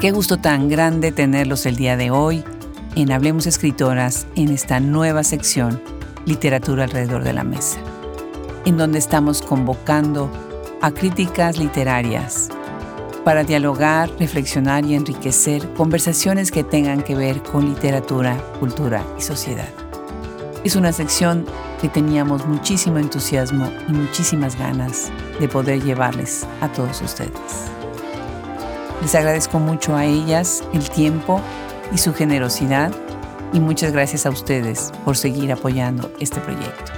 Qué gusto tan grande tenerlos el día de hoy en Hablemos Escritoras en esta nueva sección Literatura alrededor de la mesa, en donde estamos convocando a críticas literarias para dialogar, reflexionar y enriquecer conversaciones que tengan que ver con literatura, cultura y sociedad. Es una sección que teníamos muchísimo entusiasmo y muchísimas ganas de poder llevarles a todos ustedes. Les agradezco mucho a ellas el tiempo y su generosidad y muchas gracias a ustedes por seguir apoyando este proyecto.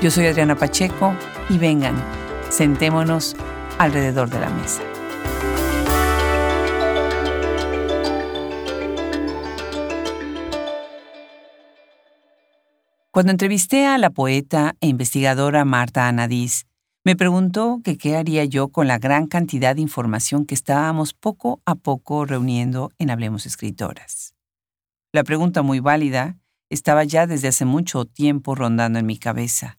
Yo soy Adriana Pacheco y vengan, sentémonos alrededor de la mesa. Cuando entrevisté a la poeta e investigadora Marta Anadís, me preguntó que qué haría yo con la gran cantidad de información que estábamos poco a poco reuniendo en Hablemos Escritoras. La pregunta muy válida estaba ya desde hace mucho tiempo rondando en mi cabeza.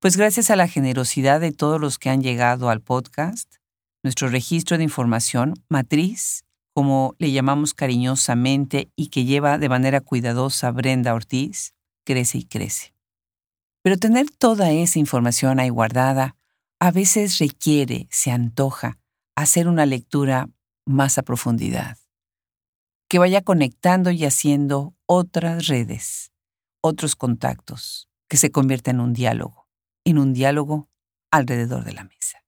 Pues gracias a la generosidad de todos los que han llegado al podcast, nuestro registro de información, matriz, como le llamamos cariñosamente y que lleva de manera cuidadosa Brenda Ortiz, crece y crece. Pero tener toda esa información ahí guardada a veces requiere, se antoja, hacer una lectura más a profundidad, que vaya conectando y haciendo otras redes, otros contactos, que se convierta en un diálogo, en un diálogo alrededor de la mesa.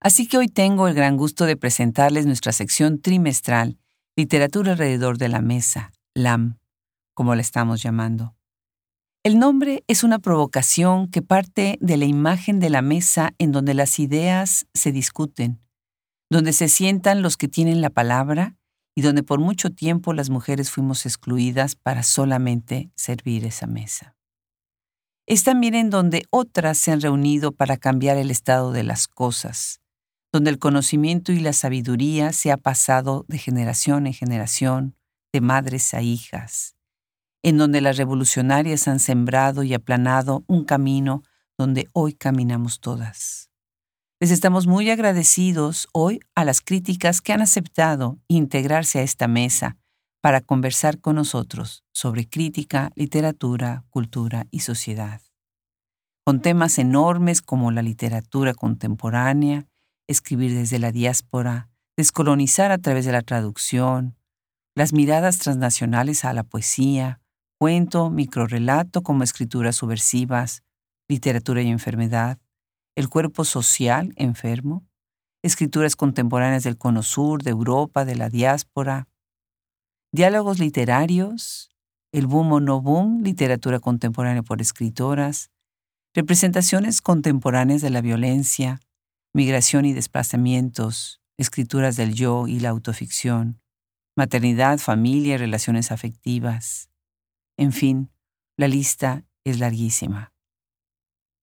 Así que hoy tengo el gran gusto de presentarles nuestra sección trimestral Literatura alrededor de la mesa, LAM, como la estamos llamando. El nombre es una provocación que parte de la imagen de la mesa en donde las ideas se discuten, donde se sientan los que tienen la palabra y donde por mucho tiempo las mujeres fuimos excluidas para solamente servir esa mesa. Es también en donde otras se han reunido para cambiar el estado de las cosas, donde el conocimiento y la sabiduría se ha pasado de generación en generación, de madres a hijas, en donde las revolucionarias han sembrado y aplanado un camino donde hoy caminamos todas. Les estamos muy agradecidos hoy a las críticas que han aceptado integrarse a esta mesa para conversar con nosotros sobre crítica, literatura, cultura y sociedad. Con temas enormes como la literatura contemporánea, escribir desde la diáspora, descolonizar a través de la traducción, las miradas transnacionales a la poesía, cuento, microrelato como escrituras subversivas, literatura y enfermedad, el cuerpo social enfermo, escrituras contemporáneas del Cono Sur, de Europa, de la diáspora, diálogos literarios, el boom o no boom, literatura contemporánea por escritoras, representaciones contemporáneas de la violencia, migración y desplazamientos, escrituras del yo y la autoficción, maternidad, familia y relaciones afectivas, en fin, la lista es larguísima.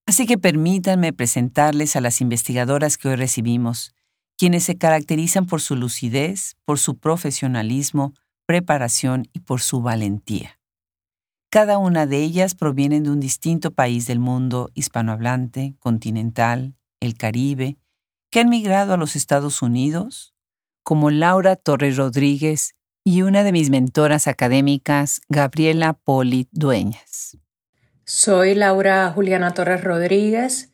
Así que permítanme presentarles a las investigadoras que hoy recibimos, quienes se caracterizan por su lucidez, por su profesionalismo, preparación y por su valentía. Cada una de ellas provienen de un distinto país del mundo hispanohablante, continental, el Caribe, que han migrado a los Estados Unidos, como Laura Torres Rodríguez, y una de mis mentoras académicas, Gabriela Poli Dueñas. Soy Laura Juliana Torres Rodríguez,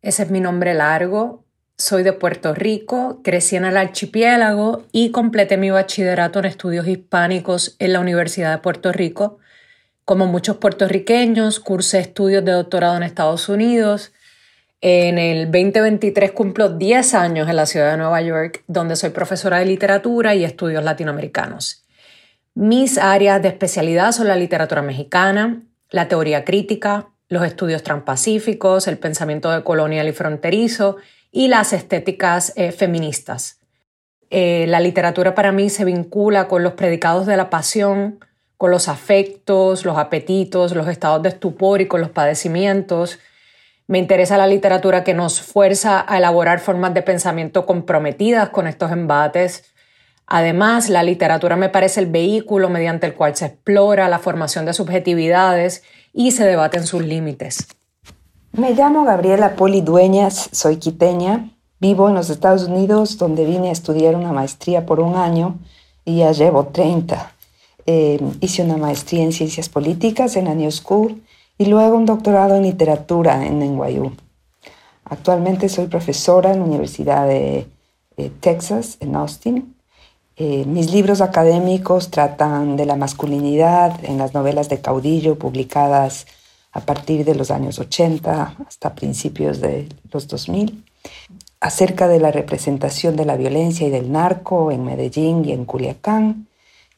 ese es mi nombre largo. Soy de Puerto Rico, crecí en el archipiélago y completé mi bachillerato en estudios hispánicos en la Universidad de Puerto Rico. Como muchos puertorriqueños, cursé estudios de doctorado en Estados Unidos en el 2023 cumplo 10 años en la ciudad de Nueva York, donde soy profesora de literatura y estudios latinoamericanos. Mis áreas de especialidad son la literatura mexicana, la teoría crítica, los estudios transpacíficos, el pensamiento colonial y fronterizo y las estéticas eh, feministas. Eh, la literatura para mí se vincula con los predicados de la pasión, con los afectos, los apetitos, los estados de estupor y con los padecimientos, me interesa la literatura que nos fuerza a elaborar formas de pensamiento comprometidas con estos embates. Además, la literatura me parece el vehículo mediante el cual se explora la formación de subjetividades y se debaten sus límites. Me llamo Gabriela Poli Dueñas, soy quiteña, Vivo en los Estados Unidos, donde vine a estudiar una maestría por un año y ya llevo 30. Eh, hice una maestría en ciencias políticas en la New School y luego un doctorado en literatura en NYU. Actualmente soy profesora en la Universidad de eh, Texas, en Austin. Eh, mis libros académicos tratan de la masculinidad en las novelas de caudillo publicadas a partir de los años 80 hasta principios de los 2000, acerca de la representación de la violencia y del narco en Medellín y en Culiacán,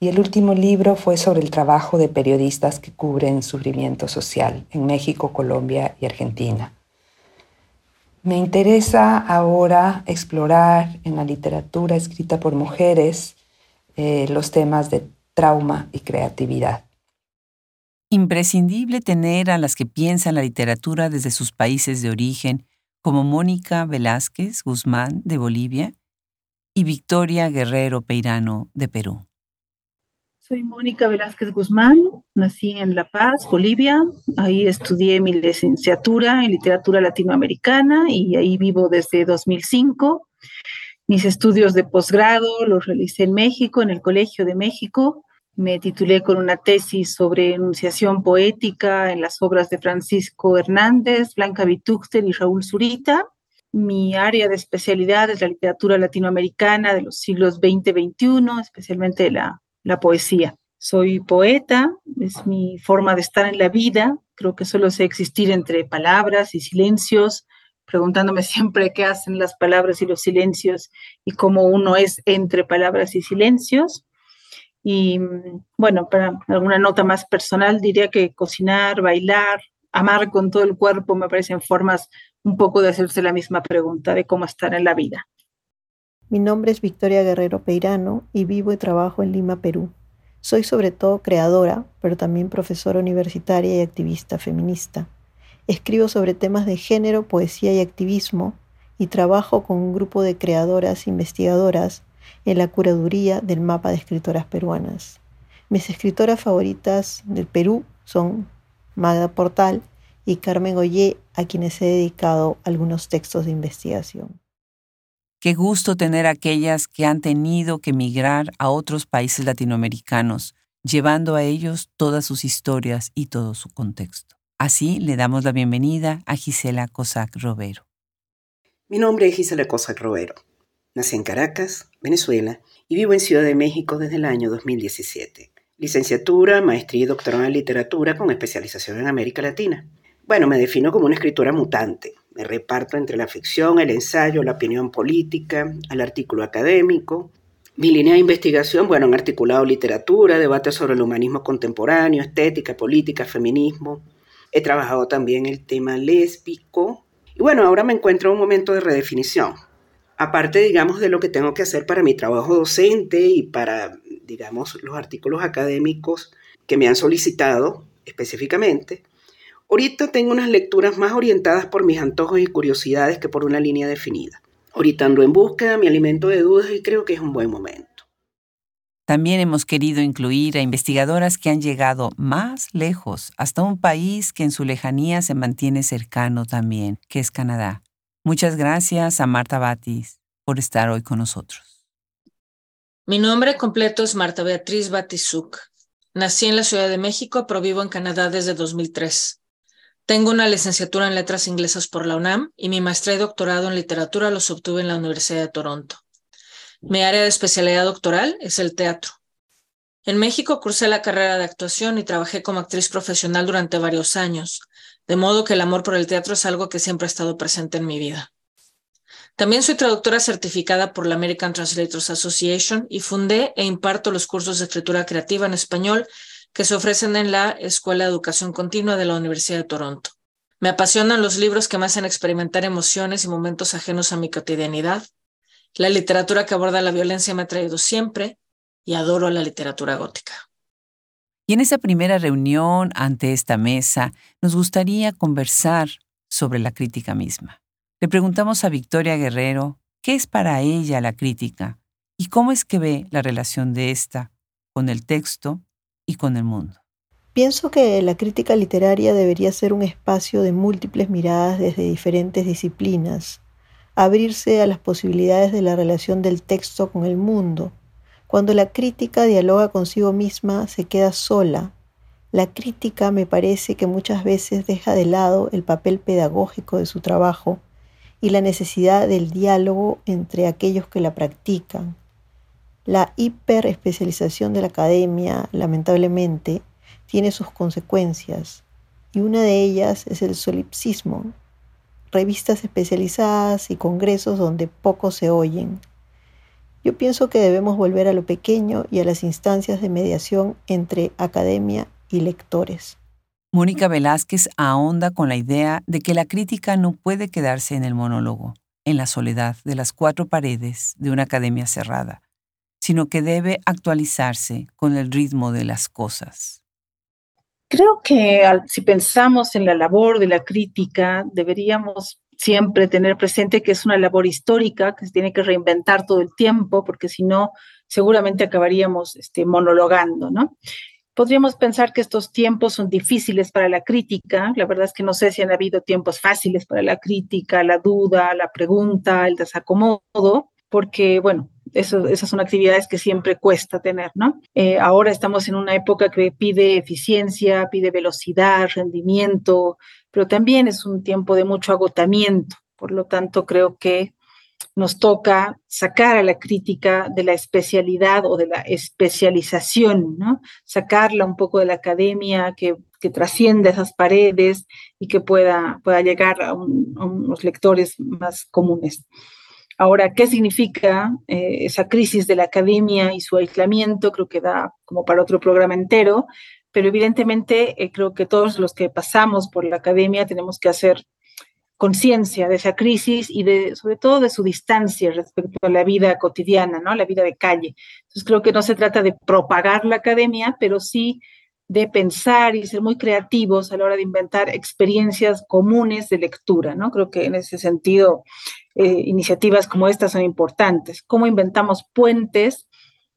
y el último libro fue sobre el trabajo de periodistas que cubren sufrimiento social en México, Colombia y Argentina. Me interesa ahora explorar en la literatura escrita por mujeres eh, los temas de trauma y creatividad. Imprescindible tener a las que piensan la literatura desde sus países de origen, como Mónica Velázquez Guzmán de Bolivia y Victoria Guerrero Peirano de Perú. Soy Mónica Velázquez Guzmán, nací en La Paz, Bolivia. Ahí estudié mi licenciatura en literatura latinoamericana y ahí vivo desde 2005. Mis estudios de posgrado los realicé en México, en el Colegio de México. Me titulé con una tesis sobre enunciación poética en las obras de Francisco Hernández, Blanca Vitúchter y Raúl Zurita. Mi área de especialidad es la literatura latinoamericana de los siglos XX-XXI, especialmente la la poesía. Soy poeta, es mi forma de estar en la vida, creo que solo sé existir entre palabras y silencios, preguntándome siempre qué hacen las palabras y los silencios y cómo uno es entre palabras y silencios. Y bueno, para alguna nota más personal, diría que cocinar, bailar, amar con todo el cuerpo me parecen formas un poco de hacerse la misma pregunta de cómo estar en la vida. Mi nombre es Victoria Guerrero Peirano y vivo y trabajo en Lima, Perú. Soy sobre todo creadora, pero también profesora universitaria y activista feminista. Escribo sobre temas de género, poesía y activismo y trabajo con un grupo de creadoras investigadoras en la curaduría del mapa de escritoras peruanas. Mis escritoras favoritas del Perú son Magda Portal y Carmen Goyé, a quienes he dedicado algunos textos de investigación. Qué gusto tener aquellas que han tenido que emigrar a otros países latinoamericanos, llevando a ellos todas sus historias y todo su contexto. Así le damos la bienvenida a Gisela Cosac Robero. Mi nombre es Gisela Cosac Robero. Nací en Caracas, Venezuela, y vivo en Ciudad de México desde el año 2017. Licenciatura, maestría y doctorado en literatura con especialización en América Latina. Bueno, me defino como una escritora mutante, me reparto entre la ficción, el ensayo, la opinión política, el artículo académico. Mi línea de investigación, bueno, han articulado literatura, debates sobre el humanismo contemporáneo, estética, política, feminismo. He trabajado también el tema lésbico. Y bueno, ahora me encuentro en un momento de redefinición. Aparte, digamos, de lo que tengo que hacer para mi trabajo docente y para, digamos, los artículos académicos que me han solicitado específicamente, Ahorita tengo unas lecturas más orientadas por mis antojos y curiosidades que por una línea definida. Ahorita ando en búsqueda, mi alimento de dudas y creo que es un buen momento. También hemos querido incluir a investigadoras que han llegado más lejos, hasta un país que en su lejanía se mantiene cercano también, que es Canadá. Muchas gracias a Marta Batis por estar hoy con nosotros. Mi nombre completo es Marta Beatriz Batisuk. Nací en la Ciudad de México, pero vivo en Canadá desde 2003. Tengo una licenciatura en letras inglesas por la UNAM y mi maestría y doctorado en literatura los obtuve en la Universidad de Toronto. Mi área de especialidad doctoral es el teatro. En México cursé la carrera de actuación y trabajé como actriz profesional durante varios años, de modo que el amor por el teatro es algo que siempre ha estado presente en mi vida. También soy traductora certificada por la American Translators Association y fundé e imparto los cursos de escritura creativa en español que se ofrecen en la Escuela de Educación Continua de la Universidad de Toronto. Me apasionan los libros que me hacen experimentar emociones y momentos ajenos a mi cotidianidad. La literatura que aborda la violencia me ha traído siempre y adoro la literatura gótica. Y en esa primera reunión ante esta mesa nos gustaría conversar sobre la crítica misma. Le preguntamos a Victoria Guerrero qué es para ella la crítica y cómo es que ve la relación de esta con el texto y con el mundo. Pienso que la crítica literaria debería ser un espacio de múltiples miradas desde diferentes disciplinas, abrirse a las posibilidades de la relación del texto con el mundo. Cuando la crítica dialoga consigo misma, se queda sola. La crítica me parece que muchas veces deja de lado el papel pedagógico de su trabajo y la necesidad del diálogo entre aquellos que la practican. La hiperespecialización de la academia, lamentablemente, tiene sus consecuencias, y una de ellas es el solipsismo, revistas especializadas y congresos donde poco se oyen. Yo pienso que debemos volver a lo pequeño y a las instancias de mediación entre academia y lectores. Mónica Velázquez ahonda con la idea de que la crítica no puede quedarse en el monólogo, en la soledad de las cuatro paredes de una academia cerrada, sino que debe actualizarse con el ritmo de las cosas. Creo que si pensamos en la labor de la crítica, deberíamos siempre tener presente que es una labor histórica, que se tiene que reinventar todo el tiempo, porque si no, seguramente acabaríamos este, monologando, ¿no? Podríamos pensar que estos tiempos son difíciles para la crítica. La verdad es que no sé si han habido tiempos fáciles para la crítica, la duda, la pregunta, el desacomodo, porque, bueno, esas son actividades que siempre cuesta tener, ¿no? Eh, ahora estamos en una época que pide eficiencia, pide velocidad, rendimiento, pero también es un tiempo de mucho agotamiento. Por lo tanto, creo que nos toca sacar a la crítica de la especialidad o de la especialización, ¿no? Sacarla un poco de la academia que, trascienda esas paredes y que pueda, pueda llegar a, a unos lectores más comunes. Ahora, ¿qué significa eh, esa crisis de la academia y su aislamiento? Creo que da como para otro programa entero, pero evidentemente eh, creo que todos los que pasamos por la academia tenemos que hacer conciencia de esa crisis y de, sobre todo de su distancia respecto a la vida cotidiana, ¿no? La vida de calle. Entonces creo que no se trata de propagar la academia, pero sí de pensar y ser muy creativos a la hora de inventar experiencias comunes de lectura, ¿no? Creo que en ese sentido eh, iniciativas como estas son importantes. ¿Cómo inventamos puentes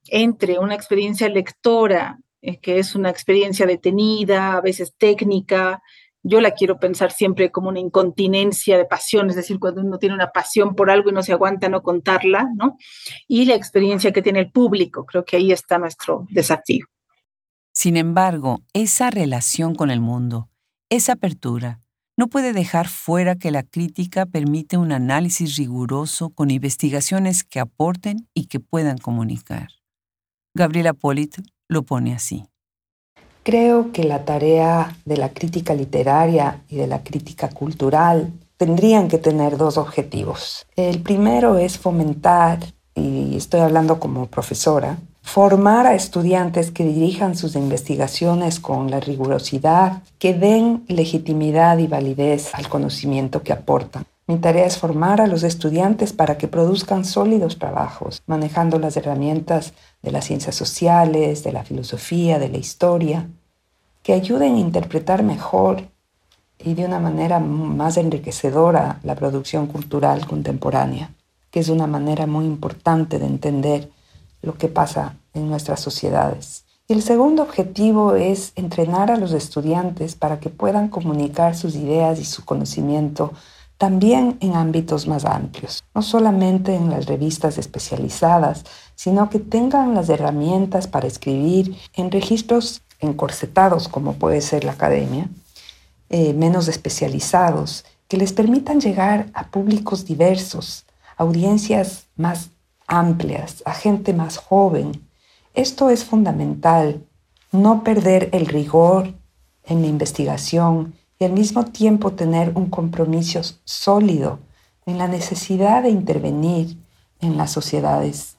entre una experiencia lectora, eh, que es una experiencia detenida, a veces técnica? Yo la quiero pensar siempre como una incontinencia de pasión, es decir, cuando uno tiene una pasión por algo y no se aguanta no contarla, ¿no? Y la experiencia que tiene el público, creo que ahí está nuestro desafío. Sin embargo, esa relación con el mundo, esa apertura, no puede dejar fuera que la crítica permite un análisis riguroso con investigaciones que aporten y que puedan comunicar. Gabriela Polit lo pone así. Creo que la tarea de la crítica literaria y de la crítica cultural tendrían que tener dos objetivos. El primero es fomentar, y estoy hablando como profesora, formar a estudiantes que dirijan sus investigaciones con la rigurosidad, que den legitimidad y validez al conocimiento que aportan. Mi tarea es formar a los estudiantes para que produzcan sólidos trabajos, manejando las herramientas de las ciencias sociales, de la filosofía, de la historia, que ayuden a interpretar mejor y de una manera más enriquecedora la producción cultural contemporánea, que es una manera muy importante de entender lo que pasa en nuestras sociedades. Y el segundo objetivo es entrenar a los estudiantes para que puedan comunicar sus ideas y su conocimiento también en ámbitos más amplios, no solamente en las revistas especializadas, sino que tengan las herramientas para escribir en registros encorsetados, como puede ser la academia, eh, menos especializados, que les permitan llegar a públicos diversos, audiencias más amplias, a gente más joven. Esto es fundamental, no perder el rigor en la investigación y al mismo tiempo tener un compromiso sólido en la necesidad de intervenir en las sociedades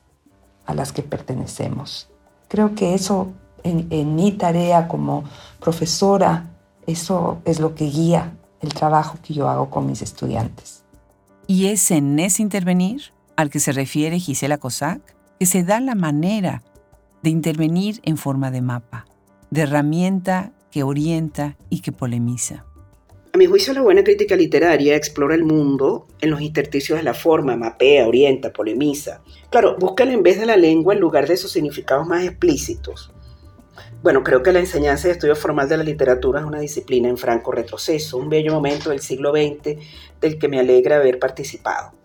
a las que pertenecemos. Creo que eso en, mi tarea como profesora, eso es lo que guía el trabajo que yo hago con mis estudiantes. ¿Y es en ese intervenir al que se refiere Gisela Cossack, que se da la manera de intervenir en forma de mapa, de herramienta que orienta y que polemiza. A mi juicio, la buena crítica literaria explora el mundo en los intersticios de la forma, mapea, orienta, polemiza. Claro, búscala en vez de la lengua en lugar de sus significados más explícitos. Bueno, creo que la enseñanza y estudio formal de la literatura es una disciplina en franco retroceso, un bello momento del siglo XX del que me alegra haber participado.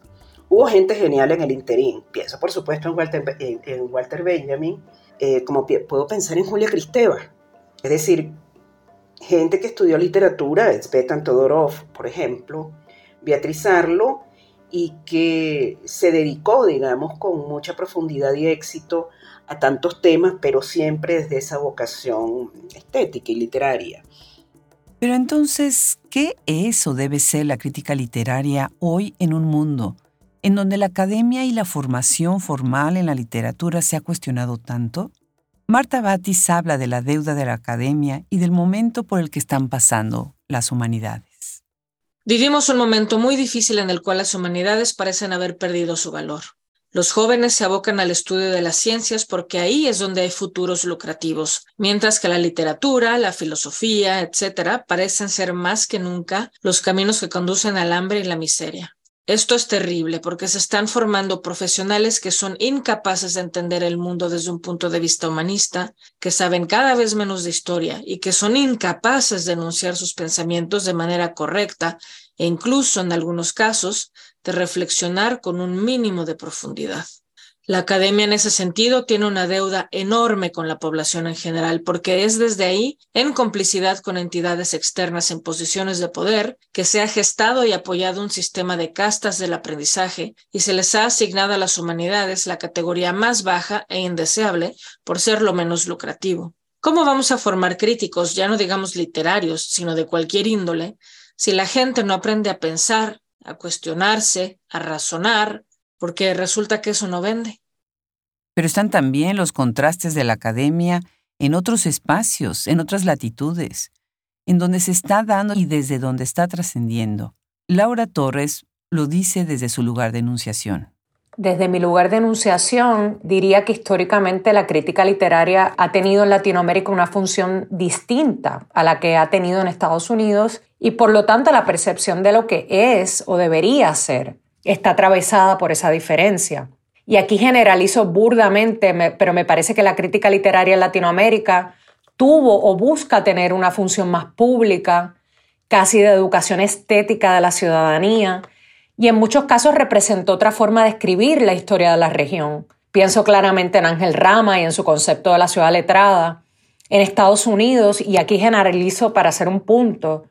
Hubo gente genial en el interín. Pienso, por supuesto, en Walter, en, Walter Benjamin, eh, como puedo pensar en Julia Cristeva. Es decir, gente que estudió literatura, Svetan Todorov, por ejemplo, Beatriz Arlo, y que se dedicó, digamos, con mucha profundidad y éxito a tantos temas, pero siempre desde esa vocación estética y literaria. Pero entonces, ¿qué es o debe ser la crítica literaria hoy en un mundo en donde la academia y la formación formal en la literatura se ha cuestionado tanto? Marta Batis habla de la deuda de la academia y del momento por el que están pasando las humanidades. Vivimos un momento muy difícil en el cual las humanidades parecen haber perdido su valor. Los jóvenes se abocan al estudio de las ciencias porque ahí es donde hay futuros lucrativos, mientras que la literatura, la filosofía, etcétera, parecen ser más que nunca los caminos que conducen al hambre y la miseria. Esto es terrible porque se están formando profesionales que son incapaces de entender el mundo desde un punto de vista humanista, que saben cada vez menos de historia y que son incapaces de enunciar sus pensamientos de manera correcta e incluso en algunos casos de reflexionar con un mínimo de profundidad. La academia en ese sentido tiene una deuda enorme con la población en general, porque es desde ahí, en complicidad con entidades externas en posiciones de poder, que se ha gestado y apoyado un sistema de castas del aprendizaje y se les ha asignado a las humanidades la categoría más baja e indeseable por ser lo menos lucrativo. ¿Cómo vamos a formar críticos, ya no digamos literarios, sino de cualquier índole, si la gente no aprende a pensar, a cuestionarse, a razonar, porque resulta que eso no vende. Pero están también los contrastes de la academia en otros espacios, en otras latitudes, en donde se está dando y desde donde está trascendiendo. Laura Torres lo dice desde su lugar de enunciación. Desde mi lugar de enunciación, diría que históricamente la crítica literaria ha tenido en Latinoamérica una función distinta a la que ha tenido en Estados Unidos y por lo tanto la percepción de lo que es o debería ser está atravesada por esa diferencia. Y aquí generalizo burdamente, pero me parece que la crítica literaria en Latinoamérica tuvo o busca tener una función más pública, casi de educación estética de la ciudadanía, y en muchos casos representó otra forma de escribir la historia de la región. Pienso claramente en Ángel Rama y en su concepto de la ciudad letrada. En Estados Unidos, y aquí generalizo para hacer un punto,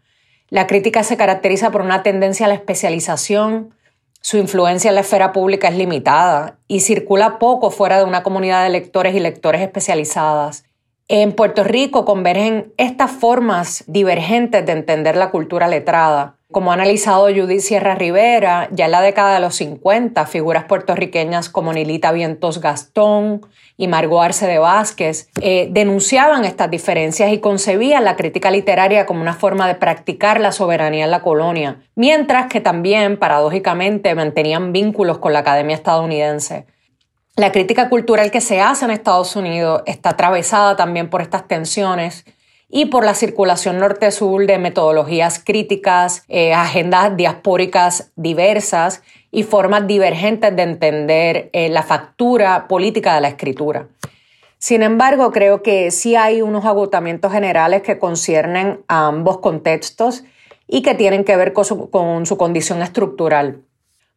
la crítica se caracteriza por una tendencia a la especialización, su influencia en la esfera pública es limitada y circula poco fuera de una comunidad de lectores y lectores especializadas. En Puerto Rico convergen estas formas divergentes de entender la cultura letrada. Como ha analizado Judith Sierra Rivera, ya en la década de los 50, figuras puertorriqueñas como Nilita Vientos Gastón y Margot Arce de Vázquez eh, denunciaban estas diferencias y concebían la crítica literaria como una forma de practicar la soberanía en la colonia, mientras que también, paradójicamente, mantenían vínculos con la Academia estadounidense. La crítica cultural que se hace en Estados Unidos está atravesada también por estas tensiones y por la circulación norte-sur de metodologías críticas, eh, agendas diaspóricas diversas y formas divergentes de entender eh, la factura política de la escritura. Sin embargo, creo que sí hay unos agotamientos generales que conciernen a ambos contextos y que tienen que ver con su condición estructural.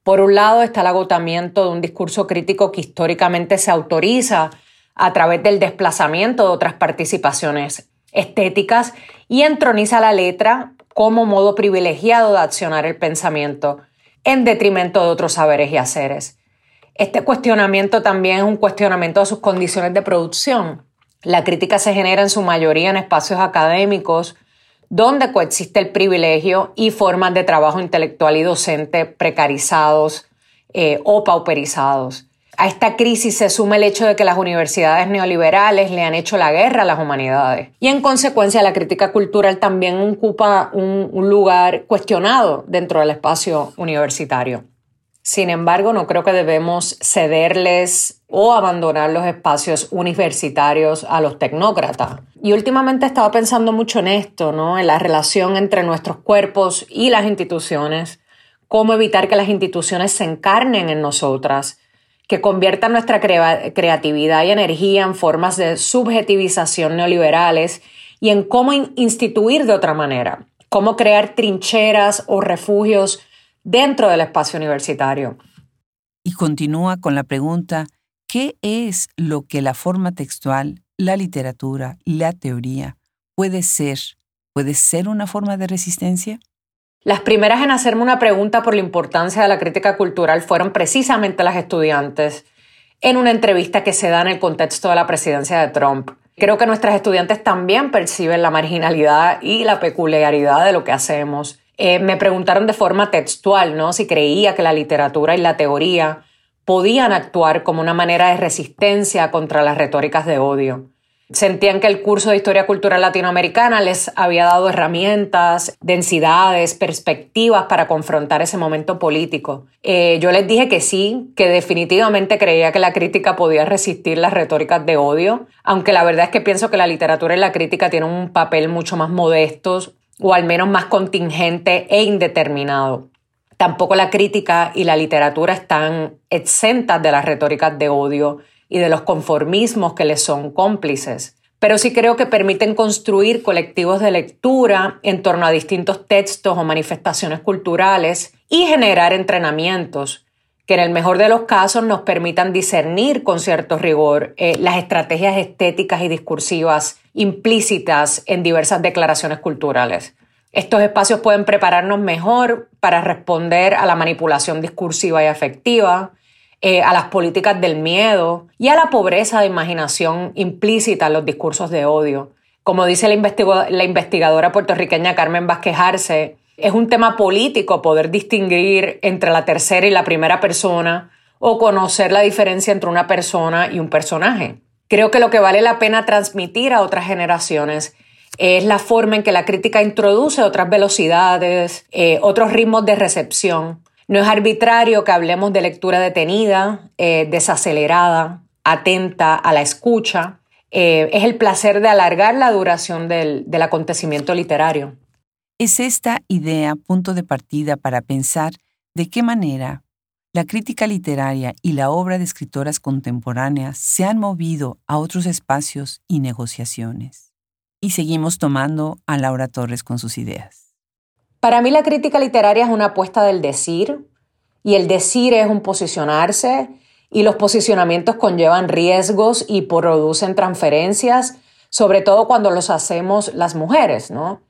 Por un lado está el agotamiento de un discurso crítico que históricamente se autoriza a través del desplazamiento de otras participaciones estéticas y entroniza la letra como modo privilegiado de accionar el pensamiento en detrimento de otros saberes y haceres. Este cuestionamiento también es un cuestionamiento de sus condiciones de producción. La crítica se genera en su mayoría en espacios académicos donde coexiste el privilegio y formas de trabajo intelectual y docente precarizados eh, o pauperizados. A esta crisis se suma el hecho de que las universidades neoliberales le han hecho la guerra a las humanidades y en consecuencia la crítica cultural también ocupa un, lugar cuestionado dentro del espacio universitario. Sin embargo, no creo que debemos cederles o abandonar los espacios universitarios a los tecnócratas. Y últimamente estaba pensando mucho en esto, ¿no? En la relación entre nuestros cuerpos y las instituciones, cómo evitar que las instituciones se encarnen en nosotras que conviertan nuestra creatividad y energía en formas de subjetivización neoliberales y en cómo instituir de otra manera, cómo crear trincheras o refugios dentro del espacio universitario. Y continúa con la pregunta, ¿qué es lo que la forma textual, la literatura, la teoría puede ser? ¿Puede ser una forma de resistencia? Las primeras en hacerme una pregunta por la importancia de la crítica cultural fueron precisamente las estudiantes en una entrevista que se da en el contexto de la presidencia de Trump. Creo que nuestras estudiantes también perciben la marginalidad y la peculiaridad de lo que hacemos. Eh, me preguntaron de forma textual, ¿no? Si creía que la literatura y la teoría podían actuar como una manera de resistencia contra las retóricas de odio. Sentían que el curso de Historia Cultural Latinoamericana les había dado herramientas, densidades, perspectivas para confrontar ese momento político. Eh, yo les dije que sí, que definitivamente creía que la crítica podía resistir las retóricas de odio, aunque la verdad es que pienso que la literatura y la crítica tienen un papel mucho más modesto o al menos más contingente e indeterminado. Tampoco la crítica y la literatura están exentas de las retóricas de odio y de los conformismos que les son cómplices, pero sí creo que permiten construir colectivos de lectura en torno a distintos textos o manifestaciones culturales y generar entrenamientos que en el mejor de los casos nos permitan discernir con cierto rigor eh, las estrategias estéticas y discursivas implícitas en diversas declaraciones culturales. Estos espacios pueden prepararnos mejor para responder a la manipulación discursiva y afectiva, eh, a las políticas del miedo y a la pobreza de imaginación implícita en los discursos de odio. Como dice la, investigadora puertorriqueña Carmen Vázquez Arce, es un tema político poder distinguir entre la tercera y la primera persona o conocer la diferencia entre una persona y un personaje. Creo que lo que vale la pena transmitir a otras generaciones es la forma en que la crítica introduce otras velocidades, eh, otros ritmos de recepción no es arbitrario que hablemos de lectura detenida, eh, desacelerada, atenta a la escucha. Eh, es el placer de alargar la duración del, del acontecimiento literario. Es esta idea punto de partida para pensar de qué manera la crítica literaria y la obra de escritoras contemporáneas se han movido a otros espacios y negociaciones. Y seguimos tomando a Laura Torres con sus ideas. Para mí la crítica literaria es una apuesta del decir y el decir es un posicionarse y los posicionamientos conllevan riesgos y producen transferencias, sobre todo cuando los hacemos las mujeres, ¿no?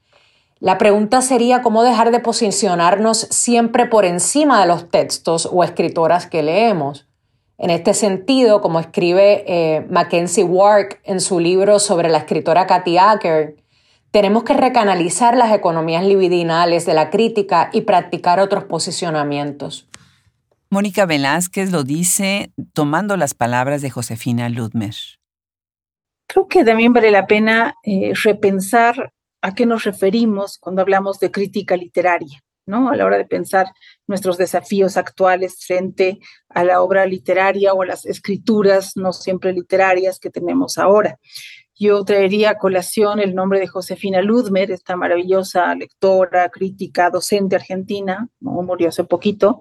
La pregunta sería cómo dejar de posicionarnos siempre por encima de los textos o escritoras que leemos. En este sentido, como escribe eh, Mackenzie Wark en su libro sobre la escritora Kathy Acker, tenemos que recanalizar las economías libidinales de la crítica y practicar otros posicionamientos. Mónica Velázquez lo dice tomando las palabras de Josefina Ludmer. Creo que también vale la pena eh, repensar a qué nos referimos cuando hablamos de crítica literaria, ¿no? A la hora de pensar nuestros desafíos actuales frente a la obra literaria o a las escrituras no siempre literarias que tenemos ahora. Yo traería a colación el nombre de Josefina Ludmer, esta maravillosa lectora, crítica, docente argentina, ¿no? murió hace poquito,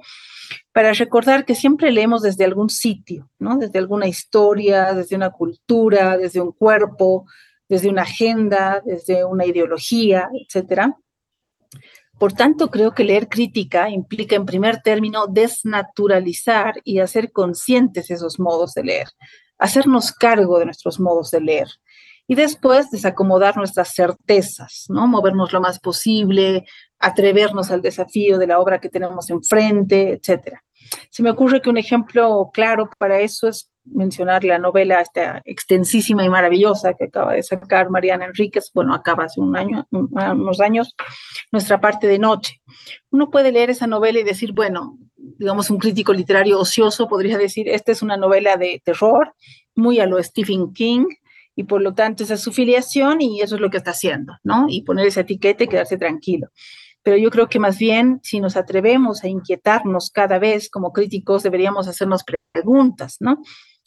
para recordar que siempre leemos desde algún sitio, ¿no? desde alguna historia, desde una cultura, desde un cuerpo, desde una agenda, desde una ideología, etc. Por tanto, creo que leer crítica implica, en primer término, desnaturalizar y hacer conscientes esos modos de leer, hacernos cargo de nuestros modos de leer y después desacomodar nuestras certezas, ¿no? Movernos lo más posible, atrevernos al desafío de la obra que tenemos enfrente, etc. Se me ocurre que un ejemplo claro para eso es mencionar la novela esta extensísima y maravillosa que acaba de sacar Mariana Enríquez, bueno, acaba hace unos años, Nuestra parte de noche. Uno puede leer esa novela y decir, bueno, digamos, un crítico literario ocioso podría decir, esta es una novela de terror, muy a lo Stephen King, y por lo tanto esa es su filiación y eso es lo que está haciendo, ¿no? Y poner esa etiqueta y quedarse tranquilo. Pero yo creo que más bien, si nos atrevemos a inquietarnos cada vez como críticos, deberíamos hacernos preguntas, ¿no?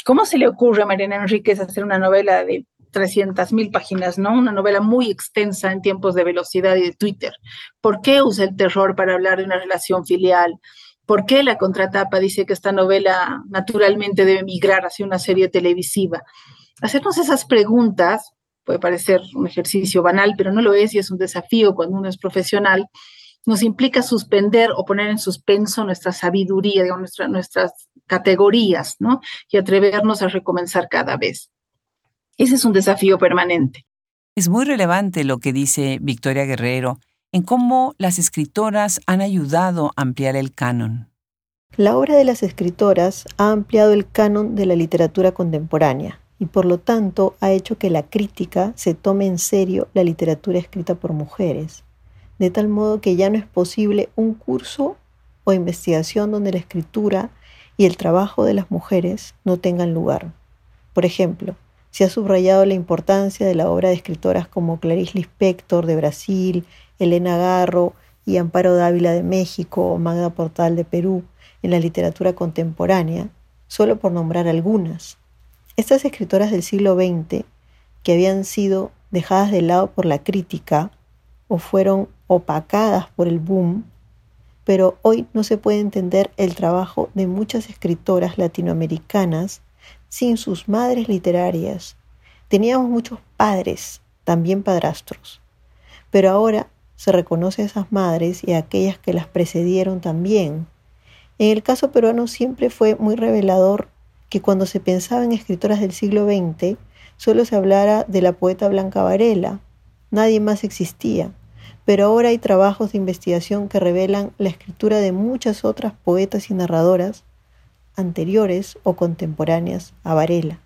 ¿Cómo se le ocurre a Mariana Enríquez hacer una novela de 300 mil páginas, ¿no? Una novela muy extensa en tiempos de velocidad y de Twitter. ¿Por qué usa el terror para hablar de una relación filial? ¿Por qué la contratapa dice que esta novela naturalmente debe migrar hacia una serie televisiva? Hacernos esas preguntas puede parecer un ejercicio banal, pero no lo es y es un desafío cuando uno es profesional, nos implica suspender o poner en suspenso nuestra sabiduría, digamos, nuestra, nuestras categorías, ¿no? Y atrevernos a recomenzar cada vez. Ese es un desafío permanente. Es muy relevante lo que dice Victoria Guerrero en cómo las escritoras han ayudado a ampliar el canon. La obra de las escritoras ha ampliado el canon de la literatura contemporánea y por lo tanto ha hecho que la crítica se tome en serio la literatura escrita por mujeres, de tal modo que ya no es posible un curso o investigación donde la escritura y el trabajo de las mujeres no tengan lugar. Por ejemplo, se ha subrayado la importancia de la obra de escritoras como Clarice Lispector de Brasil, Elena Garro y Amparo Dávila de México o Magda Portal de Perú en la literatura contemporánea, solo por nombrar algunas. Estas escritoras del siglo XX, que habían sido dejadas de lado por la crítica o fueron opacadas por el boom, pero hoy no se puede entender el trabajo de muchas escritoras latinoamericanas sin sus madres literarias. Teníamos muchos padres, también padrastros, pero ahora se reconoce a esas madres y a aquellas que las precedieron también. En el caso peruano siempre fue muy revelador que cuando se pensaba en escritoras del siglo XX, solo se hablara de la poeta Blanca Varela. Nadie más existía. Pero ahora hay trabajos de investigación que revelan la escritura de muchas otras poetas y narradoras anteriores o contemporáneas a Varela.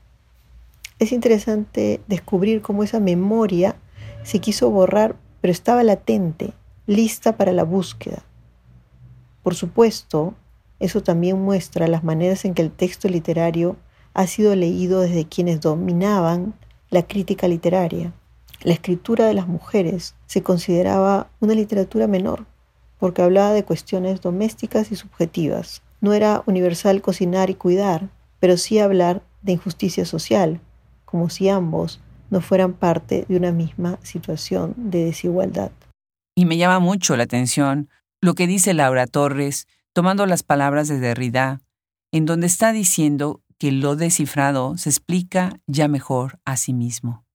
Es interesante descubrir cómo esa memoria se quiso borrar, pero estaba latente, lista para la búsqueda. Por supuesto, eso también muestra las maneras en que el texto literario ha sido leído desde quienes dominaban la crítica literaria. La escritura de las mujeres se consideraba una literatura menor, porque hablaba de cuestiones domésticas y subjetivas, no era universal cocinar y cuidar, pero sí hablar de injusticia social, como si ambos no fueran parte de una misma situación de desigualdad. Y me llama mucho la atención lo que dice Laura Torres, tomando las palabras de Derrida, en donde está diciendo que lo descifrado se explica ya mejor a sí mismo.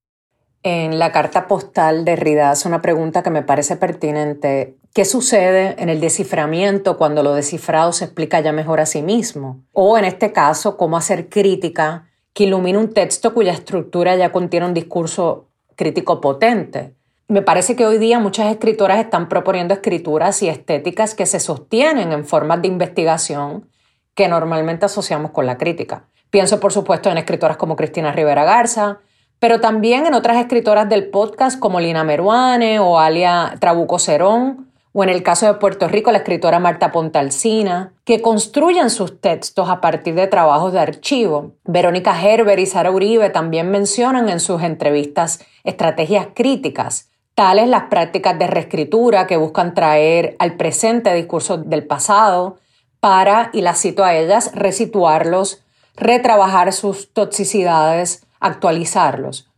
En la carta postal de Derrida hace una pregunta que me parece pertinente ¿Qué sucede en el desciframiento cuando lo descifrado se explica ya mejor a sí mismo? O en este caso, cómo hacer crítica que ilumine un texto cuya estructura ya contiene un discurso crítico potente. Me parece que hoy día muchas escritoras están proponiendo escrituras y estéticas que se sostienen en formas de investigación que normalmente asociamos con la crítica. Pienso, por supuesto, en escritoras como Cristina Rivera Garza, pero también en otras escritoras del podcast como Lina Meruane o Alia Trabuco Cerón, o en el caso de Puerto Rico, la escritora Marta Pontalcina, que construyen sus textos a partir de trabajos de archivo. Verónica Herber y Sara Uribe también mencionan en sus entrevistas estrategias críticas, tales las prácticas de reescritura que buscan traer al presente discursos del pasado para, y las cito a ellas, resituarlos, retrabajar sus toxicidades, actualizarlos.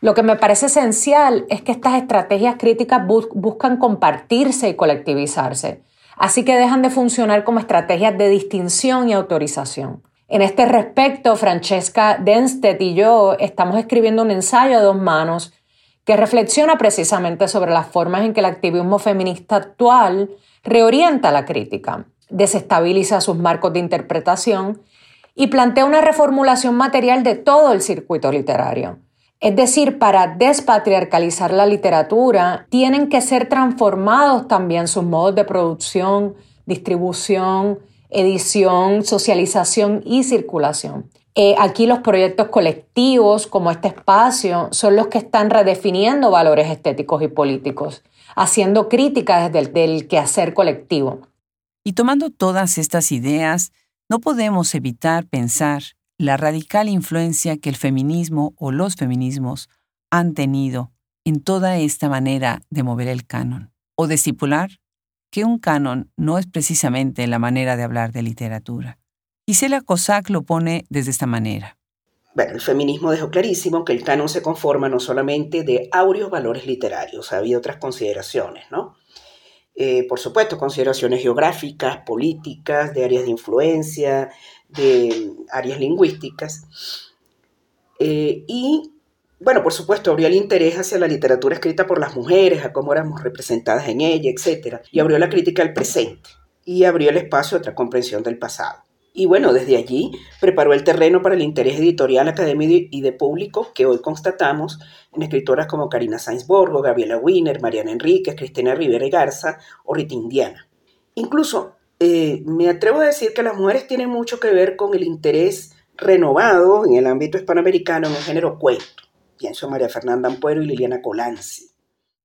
Lo que me parece esencial es que estas estrategias críticas buscan compartirse y colectivizarse, así que dejan de funcionar como estrategias de distinción y autorización. En este respecto, Francesca Denstedt y yo estamos escribiendo un ensayo a dos manos que reflexiona precisamente sobre las formas en que el activismo feminista actual reorienta la crítica, desestabiliza sus marcos de interpretación y plantea una reformulación material de todo el circuito literario. Es decir, para despatriarcalizar la literatura, tienen que ser transformados también sus modos de producción, distribución, edición, socialización y circulación. Eh, aquí los proyectos colectivos, como este espacio, son los que están redefiniendo valores estéticos y políticos, haciendo críticas desde el quehacer colectivo. Y tomando todas estas ideas, no podemos evitar pensar la radical influencia que el feminismo o los feminismos han tenido en toda esta manera de mover el canon, o de estipular que un canon no es precisamente la manera de hablar de literatura. Gisela Cossack lo pone desde esta manera. Bueno, el feminismo dejó clarísimo que el canon se conforma no solamente de áureos valores literarios, había otras consideraciones, ¿no? Eh, por supuesto, consideraciones geográficas, políticas, de áreas de influencia, de áreas lingüísticas. Eh, y, bueno, por supuesto, abrió el interés hacia la literatura escrita por las mujeres, a cómo éramos representadas en ella, etc. Y abrió la crítica al presente y abrió el espacio a otra comprensión del pasado. Y bueno, desde allí preparó el terreno para el interés editorial, académico y de público que hoy constatamos en escritoras como Karina Sainz Borgo, Gabriela Wiener, Mariana Enríquez, Cristina Rivera y Garza o Rita Indiana. Incluso eh, me atrevo a decir que las mujeres tienen mucho que ver con el interés renovado en el ámbito hispanoamericano en el género cuento. Pienso en María Fernanda Ampuero y Liliana Colanzi.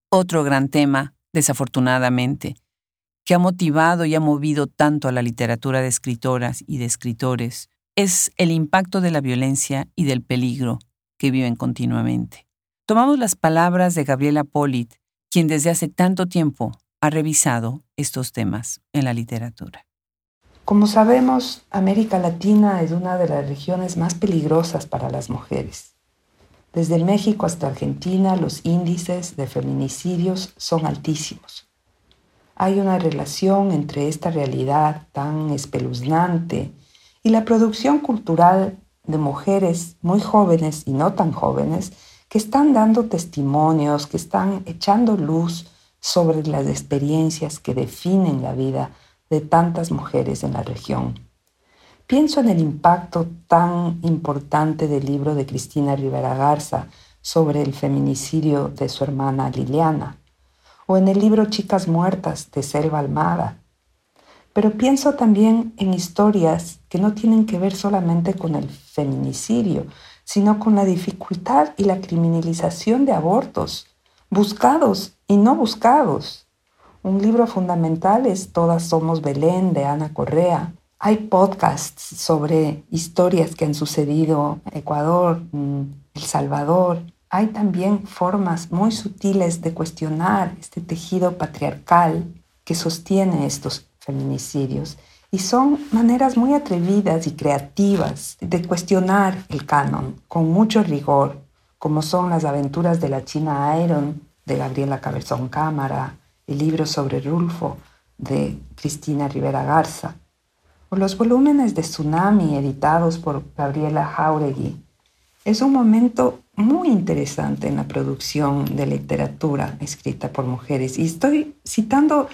Otro gran tema, desafortunadamente, que ha motivado y ha movido tanto a la literatura de escritoras y de escritores es el impacto de la violencia y del peligro que viven continuamente. Tomamos las palabras de Gabriela Polit, quien desde hace tanto tiempo ha revisado estos temas en la literatura. Como sabemos, América Latina es una de las regiones más peligrosas para las mujeres. Desde México hasta Argentina, los índices de feminicidios son altísimos. Hay una relación entre esta realidad tan espeluznante y la producción cultural de mujeres muy jóvenes y no tan jóvenes que están dando testimonios, que están echando luz sobre las experiencias que definen la vida de tantas mujeres en la región. Pienso en el impacto tan importante del libro de Cristina Rivera Garza sobre el feminicidio de su hermana Liliana o en el libro Chicas Muertas de Selva Almada. Pero pienso también en historias que no tienen que ver solamente con el feminicidio, sino con la dificultad y la criminalización de abortos, buscados y no buscados. Un libro fundamental es Todas Somos Belén de Ana Correa. Hay podcasts sobre historias que han sucedido en Ecuador, El Salvador, hay también formas muy sutiles de cuestionar este tejido patriarcal que sostiene estos feminicidios. Y son maneras muy atrevidas y creativas de cuestionar el canon con mucho rigor, como son las aventuras de la China Iron de Gabriela Cabezón Cámara, el libro sobre Rulfo de Cristina Rivera Garza, o los volúmenes de Tsunami editados por Gabriela Jauregui. Es un momento muy interesante en la producción de literatura escrita por mujeres. Y estoy citando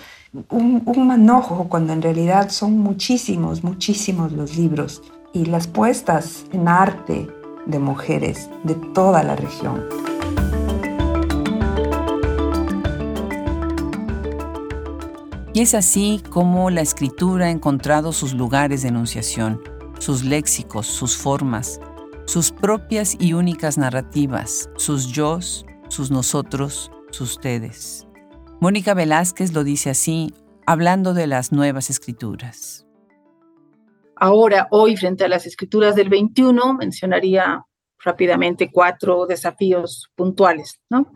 un, manojo cuando en realidad son muchísimos, muchísimos los libros y las puestas en arte de mujeres de toda la región. Y es así como la escritura ha encontrado sus lugares de enunciación, sus léxicos, sus formas, sus propias y únicas narrativas, sus yos, sus nosotros, sus ustedes. Mónica Velázquez lo dice así, hablando de las nuevas escrituras. Ahora, hoy, frente a las escrituras del 21, mencionaría rápidamente cuatro desafíos puntuales. ¿no?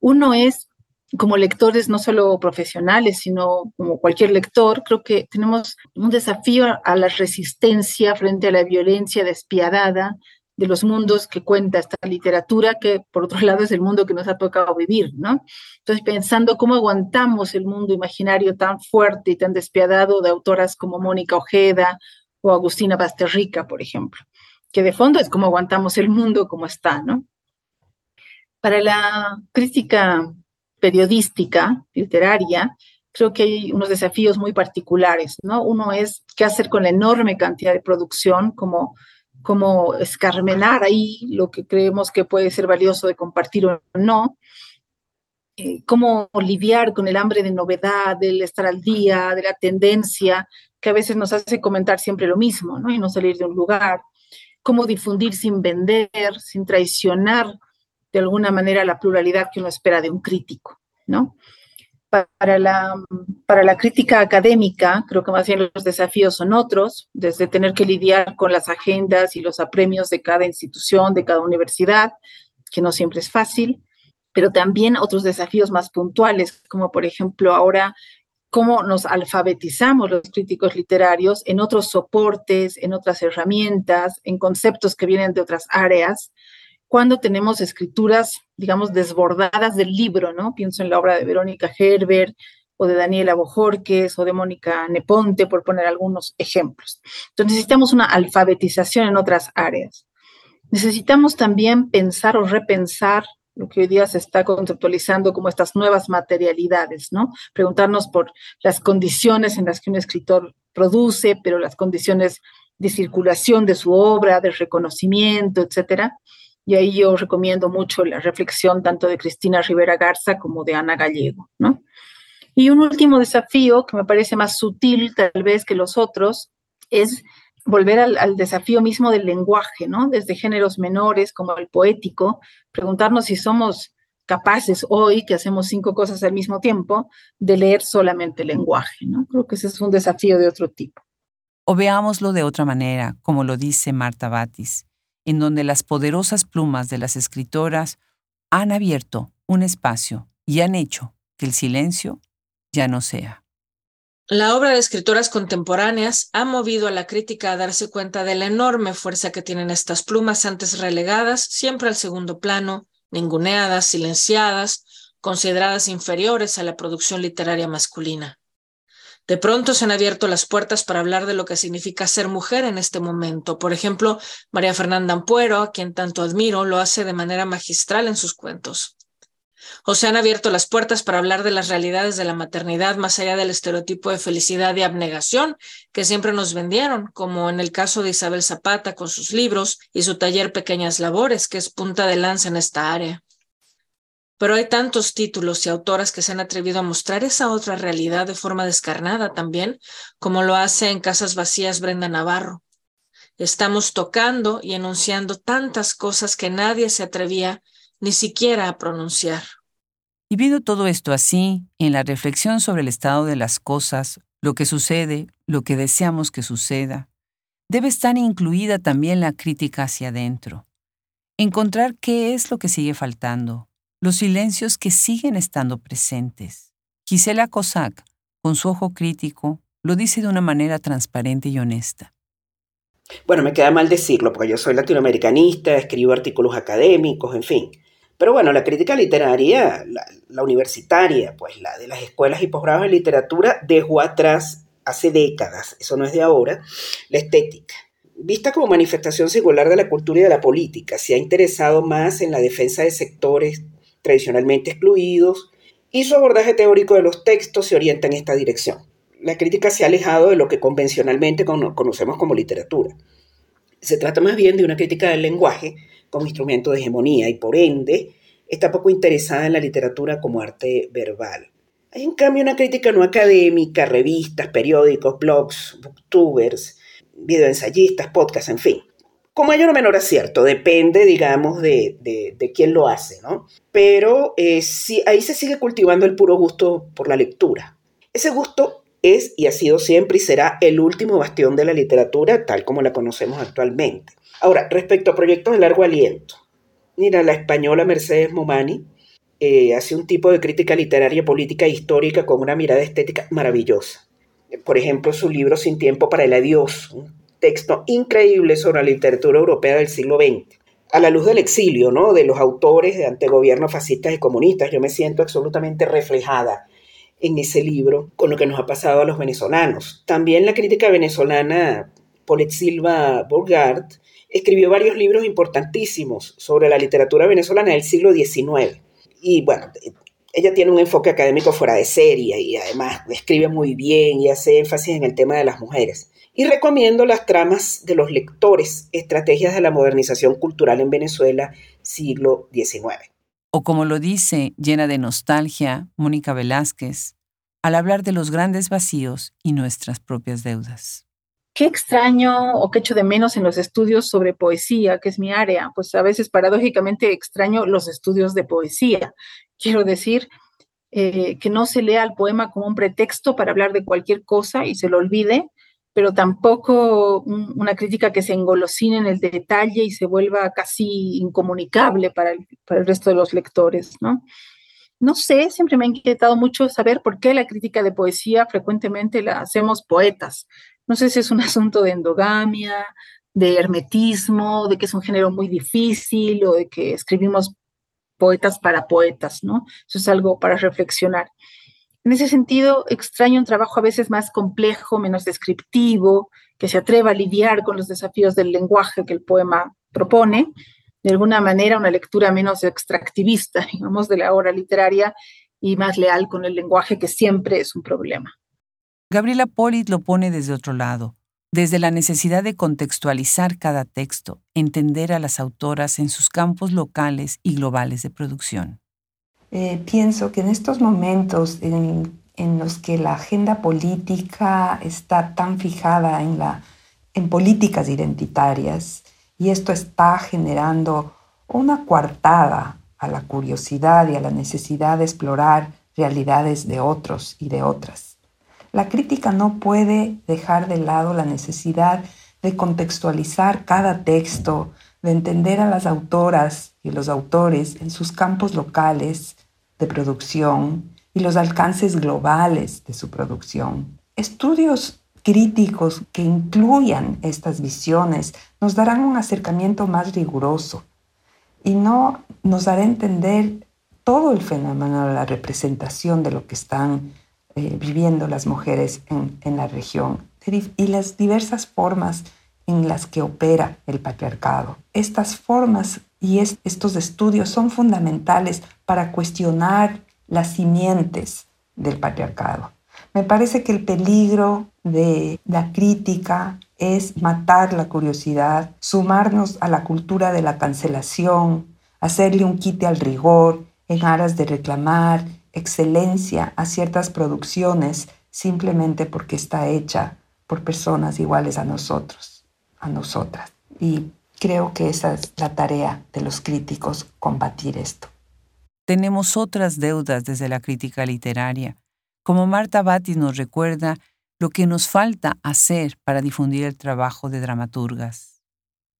Uno es, como lectores no solo profesionales, sino como cualquier lector, creo que tenemos un desafío a la resistencia frente a la violencia despiadada de los mundos que cuenta esta literatura, que por otro lado es el mundo que nos ha tocado vivir, ¿no? Entonces, pensando cómo aguantamos el mundo imaginario tan fuerte y tan despiadado de autoras como Mónica Ojeda o Agustina Basterrica, por ejemplo, que de fondo es cómo aguantamos el mundo como está, ¿no? Para la crítica periodística, literaria, creo que hay unos desafíos muy particulares, ¿no? Uno es qué hacer con la enorme cantidad de producción, como como escarmenar ahí lo que creemos que puede ser valioso de compartir o no, eh, cómo lidiar con el hambre de novedad, del estar al día, de la tendencia, que a veces nos hace comentar siempre lo mismo, ¿no? Y no salir de un lugar, cómo difundir sin vender, sin traicionar de alguna manera la pluralidad que uno espera de un crítico, ¿no? Para la, para la crítica académica, creo que más bien los desafíos son otros, desde tener que lidiar con las agendas y los apremios de cada institución, de cada universidad, que no siempre es fácil, pero también otros desafíos más puntuales, como por ejemplo ahora cómo nos alfabetizamos los críticos literarios en otros soportes, en otras herramientas, en conceptos que vienen de otras áreas, cuando tenemos escrituras, digamos, desbordadas del libro, ¿no? Pienso en la obra de Verónica Herbert o de Daniela Bojorques o de Mónica Neponte, por poner algunos ejemplos. Entonces necesitamos una alfabetización en otras áreas. Necesitamos también pensar o repensar lo que hoy día se está conceptualizando como estas nuevas materialidades, ¿no? Preguntarnos por las condiciones en las que un escritor produce, pero las condiciones de circulación de su obra, de reconocimiento, etcétera. Y ahí yo recomiendo mucho la reflexión tanto de Cristina Rivera Garza como de Ana Gallego, ¿no? Y un último desafío que me parece más sutil tal vez que los otros es volver al, desafío mismo del lenguaje, ¿no? Desde géneros menores como el poético, preguntarnos si somos capaces hoy, que hacemos cinco cosas al mismo tiempo, de leer solamente el lenguaje, ¿no? Creo que ese es un desafío de otro tipo. O veámoslo de otra manera, como lo dice Marta Batis, en donde las poderosas plumas de las escritoras han abierto un espacio y han hecho que el silencio ya no sea. La obra de escritoras contemporáneas ha movido a la crítica a darse cuenta de la enorme fuerza que tienen estas plumas antes relegadas siempre al segundo plano, ninguneadas, silenciadas, consideradas inferiores a la producción literaria masculina. De pronto se han abierto las puertas para hablar de lo que significa ser mujer en este momento. Por ejemplo, María Fernanda Ampuero, a quien tanto admiro, lo hace de manera magistral en sus cuentos o se han abierto las puertas para hablar de las realidades de la maternidad más allá del estereotipo de felicidad y abnegación que siempre nos vendieron, como en el caso de Isabel Zapata con sus libros y su taller Pequeñas Labores, que es punta de lanza en esta área. Pero hay tantos títulos y autoras que se han atrevido a mostrar esa otra realidad de forma descarnada también, como lo hace en Casas Vacías Brenda Navarro. Estamos tocando y enunciando tantas cosas que nadie se atrevía ni siquiera a pronunciar. Y viendo todo esto así, en la reflexión sobre el estado de las cosas, lo que sucede, lo que deseamos que suceda, debe estar incluida también la crítica hacia adentro. Encontrar qué es lo que sigue faltando, los silencios que siguen estando presentes. Gisela Cossack, con su ojo crítico, lo dice de una manera transparente y honesta. Bueno, me queda mal decirlo, porque yo soy latinoamericanista, escribo artículos académicos, en fin. Pero bueno, la crítica literaria, la, universitaria, pues la de las escuelas y posgrados de literatura, dejó atrás hace décadas, eso no es de ahora, la estética. Vista como manifestación singular de la cultura y de la política, se ha interesado más en la defensa de sectores tradicionalmente excluidos y su abordaje teórico de los textos se orienta en esta dirección. La crítica se ha alejado de lo que convencionalmente conocemos como literatura. Se trata más bien de una crítica del lenguaje como instrumento de hegemonía y por ende está poco interesada en la literatura como arte verbal. Hay en cambio una crítica no académica, revistas, periódicos, blogs, booktubers, videoensayistas, podcasts, en fin. Con mayor o menor acierto, depende, digamos, de, de, quién lo hace, ¿no? Pero eh, ahí se sigue cultivando el puro gusto por la lectura. Ese gusto es y ha sido siempre y será el último bastión de la literatura tal como la conocemos actualmente. Ahora, respecto a proyectos de largo aliento, mira, la española Mercedes Momani eh, hace un tipo de crítica literaria, política e histórica con una mirada estética maravillosa. Por ejemplo, su libro Sin tiempo para el adiós, texto increíble sobre la literatura europea del siglo XX. A la luz del exilio, ¿no? De los autores de antegobiernos fascistas y comunistas, yo me siento absolutamente reflejada en ese libro con lo que nos ha pasado a los venezolanos. También la crítica venezolana, Polet Silva Borgard, escribió varios libros importantísimos sobre la literatura venezolana del siglo XIX. Y bueno, ella tiene un enfoque académico fuera de serie y además escribe muy bien y hace énfasis en el tema de las mujeres. Y recomiendo las tramas de los lectores, estrategias de la modernización cultural en Venezuela, siglo XIX. O como lo dice, llena de nostalgia, Mónica Velázquez, al hablar de los grandes vacíos y nuestras propias deudas. ¿Qué extraño o qué echo de menos en los estudios sobre poesía, que es mi área? Pues a veces paradójicamente extraño los estudios de poesía. Quiero decir, eh, que no se lea el poema como un pretexto para hablar de cualquier cosa y se lo olvide, pero tampoco una crítica que se engolosine en el detalle y se vuelva casi incomunicable para el, resto de los lectores, ¿no? No sé, siempre me ha inquietado mucho saber por qué la crítica de poesía frecuentemente la hacemos poetas. No sé si es un asunto de endogamia, de hermetismo, de que es un género muy difícil o de que escribimos poetas para poetas, ¿no? Eso es algo para reflexionar. En ese sentido, extraño un trabajo a veces más complejo, menos descriptivo, que se atreva a lidiar con los desafíos del lenguaje que el poema propone, de alguna manera una lectura menos extractivista, digamos, de la obra literaria y más leal con el lenguaje, que siempre es un problema. Gabriela Polit lo pone desde otro lado, desde la necesidad de contextualizar cada texto, entender a las autoras en sus campos locales y globales de producción. Eh, pienso que en estos momentos en, en, los que la agenda política está tan fijada en, la, en políticas identitarias y esto está generando una coartada a la curiosidad y a la necesidad de explorar realidades de otros y de otras. La crítica no puede dejar de lado la necesidad de contextualizar cada texto, de entender a las autoras y los autores en sus campos locales de producción y los alcances globales de su producción. Estudios críticos que incluyan estas visiones nos darán un acercamiento más riguroso y no nos hará entender todo el fenómeno de la representación de lo que están eh, viviendo las mujeres en, en la región y las diversas formas en las que opera el patriarcado. Estas formas y estos estudios son fundamentales para cuestionar las simientes del patriarcado. Me parece que el peligro de la crítica es matar la curiosidad, sumarnos a la cultura de la cancelación, hacerle un quite al rigor en aras de reclamar excelencia a ciertas producciones simplemente porque está hecha por personas iguales a nosotros, a nosotras. Y creo que esa es la tarea de los críticos, combatir esto. Tenemos otras deudas desde la crítica literaria. Como Marta Batis nos recuerda, lo que nos falta hacer para difundir el trabajo de dramaturgas.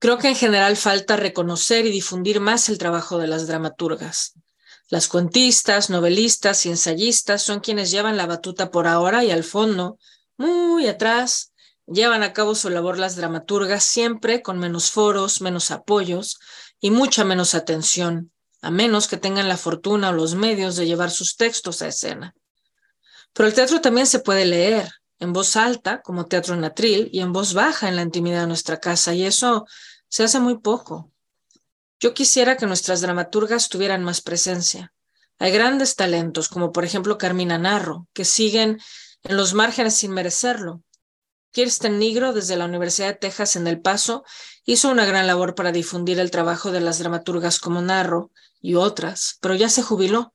Creo que en general falta reconocer y difundir más el trabajo de las dramaturgas. Las cuentistas, novelistas y ensayistas son quienes llevan la batuta por ahora y al fondo, muy atrás, llevan a cabo su labor las dramaturgas siempre con menos foros, menos apoyos y mucha menos atención, a menos que tengan la fortuna o los medios de llevar sus textos a escena. Pero el teatro también se puede leer, en voz alta, como teatro en atril, y en voz baja en la intimidad de nuestra casa, y eso se hace muy poco. Yo quisiera que nuestras dramaturgas tuvieran más presencia. Hay grandes talentos, como por ejemplo Carmina Narro, que siguen en los márgenes sin merecerlo. Kirsten Nigro, desde la Universidad de Texas en El Paso, hizo una gran labor para difundir el trabajo de las dramaturgas como Narro y otras, pero ya se jubiló.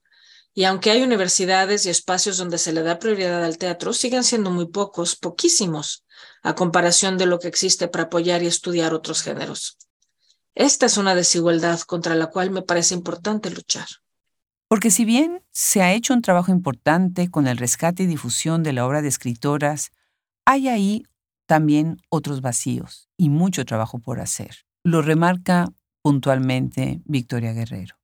Y aunque hay universidades y espacios donde se le da prioridad al teatro, siguen siendo muy pocos, poquísimos, a comparación de lo que existe para apoyar y estudiar otros géneros. Esta es una desigualdad contra la cual me parece importante luchar. Porque si bien se ha hecho un trabajo importante con el rescate y difusión de la obra de escritoras, hay ahí también otros vacíos y mucho trabajo por hacer. Lo remarca puntualmente Victoria Guerrero.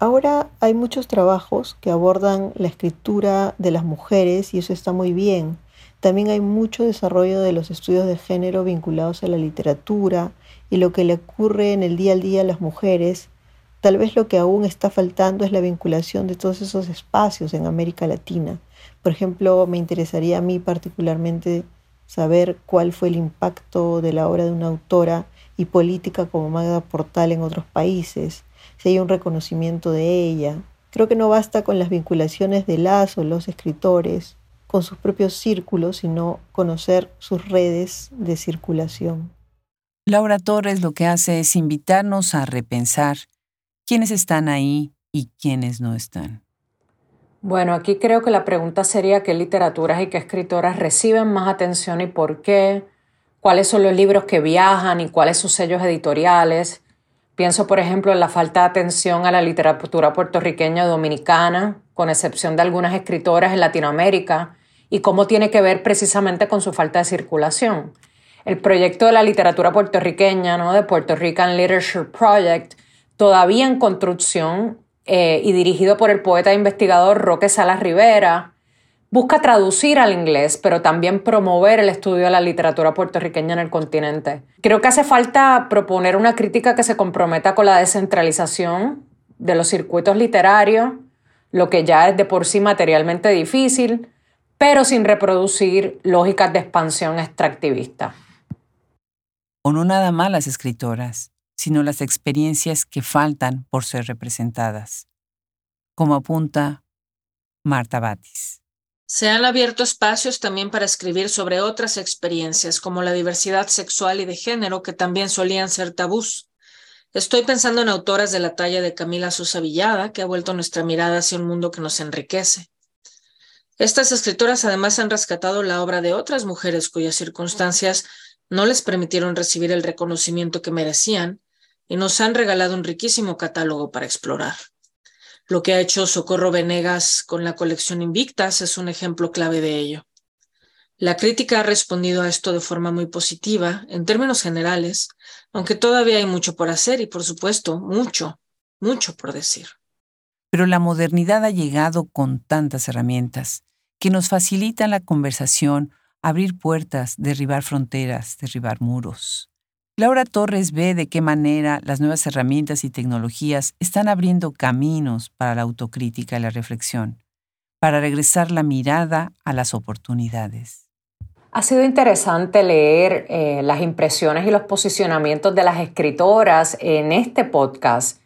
Ahora hay muchos trabajos que abordan la escritura de las mujeres y eso está muy bien. También hay mucho desarrollo de los estudios de género vinculados a la literatura y lo que le ocurre en el día a día a las mujeres. Tal vez lo que aún está faltando es la vinculación de todos esos espacios en América Latina. Por ejemplo, me interesaría a mí particularmente saber cuál fue el impacto de la obra de una autora y política como Magda Portal en otros países si hay un reconocimiento de ella. Creo que no basta con las vinculaciones de las o los escritores con sus propios círculos, sino conocer sus redes de circulación. Laura Torres lo que hace es invitarnos a repensar quiénes están ahí y quiénes no están. Bueno, aquí creo que la pregunta sería qué literaturas y qué escritoras reciben más atención y por qué, cuáles son los libros que viajan y cuáles sus sellos editoriales, Pienso, por ejemplo, en la falta de atención a la literatura puertorriqueña dominicana, con excepción de algunas escritoras en Latinoamérica, y cómo tiene que ver precisamente con su falta de circulación. El proyecto de la literatura puertorriqueña, ¿no? de Puerto Rican Literature Project, todavía en construcción eh, y dirigido por el poeta e investigador Roque Salas Rivera, Busca traducir al inglés, pero también promover el estudio de la literatura puertorriqueña en el continente. Creo que hace falta proponer una crítica que se comprometa con la descentralización de los circuitos literarios, lo que ya es de por sí materialmente difícil, pero sin reproducir lógicas de expansión extractivista. O no nada más las escritoras, sino las experiencias que faltan por ser representadas, como apunta Marta Batis. Se han abierto espacios también para escribir sobre otras experiencias, como la diversidad sexual y de género, que también solían ser tabús. Estoy pensando en autoras de la talla de Camila Sosa Villada, que ha vuelto nuestra mirada hacia un mundo que nos enriquece. Estas escritoras además han rescatado la obra de otras mujeres cuyas circunstancias no les permitieron recibir el reconocimiento que merecían y nos han regalado un riquísimo catálogo para explorar. Lo que ha hecho Socorro Venegas con la colección Invictas es un ejemplo clave de ello. La crítica ha respondido a esto de forma muy positiva, en términos generales, aunque todavía hay mucho por hacer y, por supuesto, mucho, mucho por decir. Pero la modernidad ha llegado con tantas herramientas que nos facilitan la conversación, abrir puertas, derribar fronteras, derribar muros. Laura Torres ve de qué manera las nuevas herramientas y tecnologías están abriendo caminos para la autocrítica y la reflexión, para regresar la mirada a las oportunidades. Ha sido interesante leer eh, las impresiones y los posicionamientos de las escritoras en este podcast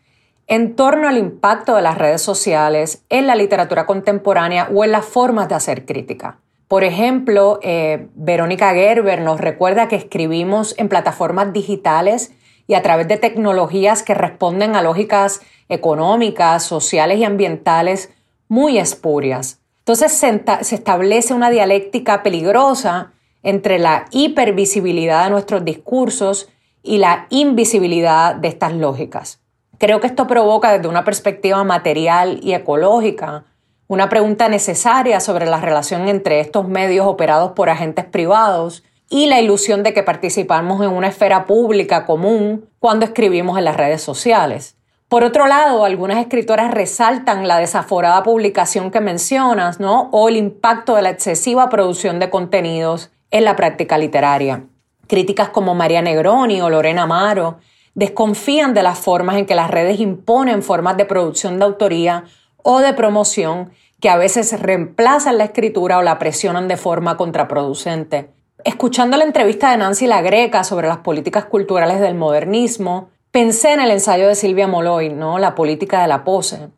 en torno al impacto de las redes sociales en la literatura contemporánea o en las formas de hacer crítica. Por ejemplo, eh, Verónica Gerber nos recuerda que escribimos en plataformas digitales y a través de tecnologías que responden a lógicas económicas, sociales y ambientales muy espurias. Entonces se, se establece una dialéctica peligrosa entre la hipervisibilidad de nuestros discursos y la invisibilidad de estas lógicas. Creo que esto provoca desde una perspectiva material y ecológica una pregunta necesaria sobre la relación entre estos medios operados por agentes privados y la ilusión de que participamos en una esfera pública común cuando escribimos en las redes sociales. Por otro lado, algunas escritoras resaltan la desaforada publicación que mencionas, ¿no? O el impacto de la excesiva producción de contenidos en la práctica literaria. Críticas como María Negroni o Lorena Amaro desconfían de las formas en que las redes imponen formas de producción de autoría o de promoción que a veces reemplazan la escritura o la presionan de forma contraproducente. Escuchando la entrevista de Nancy La Greca sobre las políticas culturales del modernismo, pensé en el ensayo de Silvia Moloy, ¿no? La política de la pose.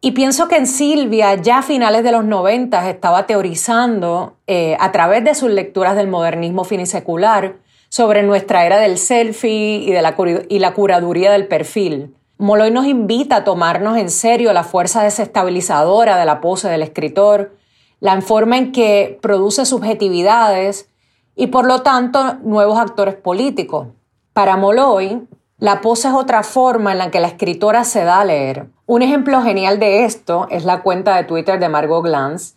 Y pienso que en Silvia, ya a finales de los 90, estaba teorizando eh, a través de sus lecturas del modernismo finisecular sobre nuestra era del selfie y, de y la curaduría del perfil. Moloy nos invita a tomarnos en serio la fuerza desestabilizadora de la pose del escritor, la forma en que produce subjetividades y por lo tanto nuevos actores políticos. Para Moloy, la pose es otra forma en la que la escritora se da a leer. Un ejemplo genial de esto es la cuenta de Twitter de Margot Glantz.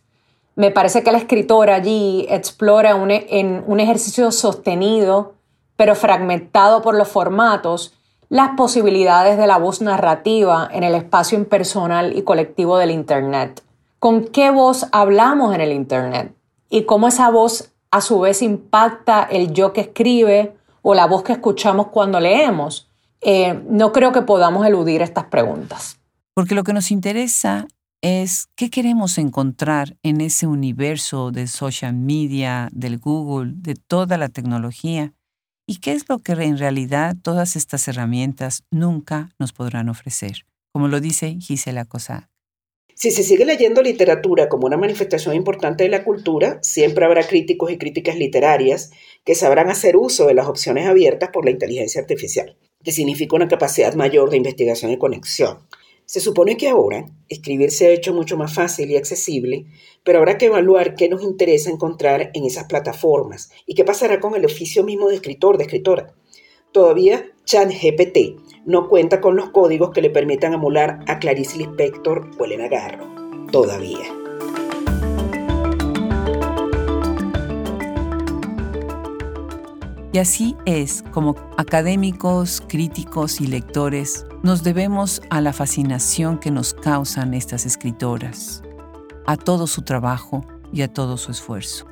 Me parece que la escritora allí explora en un ejercicio sostenido, pero fragmentado por los formatos, las posibilidades de la voz narrativa en el espacio impersonal y colectivo del Internet. ¿Con qué voz hablamos en el Internet? Y cómo esa voz a su vez impacta el yo que escribe o la voz que escuchamos cuando leemos. Eh, no creo que podamos eludir estas preguntas. Porque lo que nos interesa es qué queremos encontrar en ese universo de social media, del Google, de toda la tecnología ¿Y qué es lo que en realidad todas estas herramientas nunca nos podrán ofrecer? Como lo dice Gisela Cossack. Si se sigue leyendo literatura como una manifestación importante de la cultura, siempre habrá críticos y críticas literarias que sabrán hacer uso de las opciones abiertas por la inteligencia artificial, que significa una capacidad mayor de investigación y conexión. Se supone que ahora escribir se ha hecho mucho más fácil y accesible, pero habrá que evaluar qué nos interesa encontrar en esas plataformas y qué pasará con el oficio mismo de escritor, de escritora. Todavía ChatGPT no cuenta con los códigos que le permitan emular a Clarice Lispector o Elena Garro. Todavía. Y así es como académicos, críticos y lectores nos debemos a la fascinación que nos causan estas escritoras, a todo su trabajo y a todo su esfuerzo.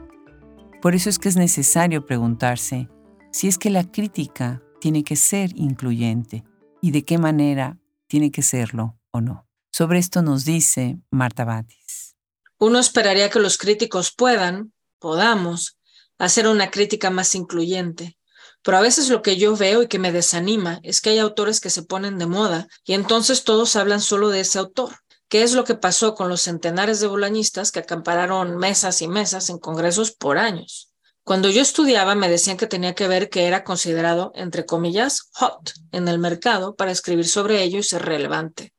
Por eso es que es necesario preguntarse si es que la crítica tiene que ser incluyente y de qué manera tiene que serlo o no. Sobre esto nos dice Marta Batis. Uno esperaría que los críticos puedan, podamos, hacer una crítica más incluyente, pero a veces lo que yo veo y que me desanima es que hay autores que se ponen de moda y entonces todos hablan solo de ese autor. qué es lo que pasó con los centenares de bolañistas que acampararon mesas y mesas en congresos por años. Cuando yo estudiaba me decían que tenía que ver que era considerado, entre comillas, hot en el mercado para escribir sobre ello y ser relevante.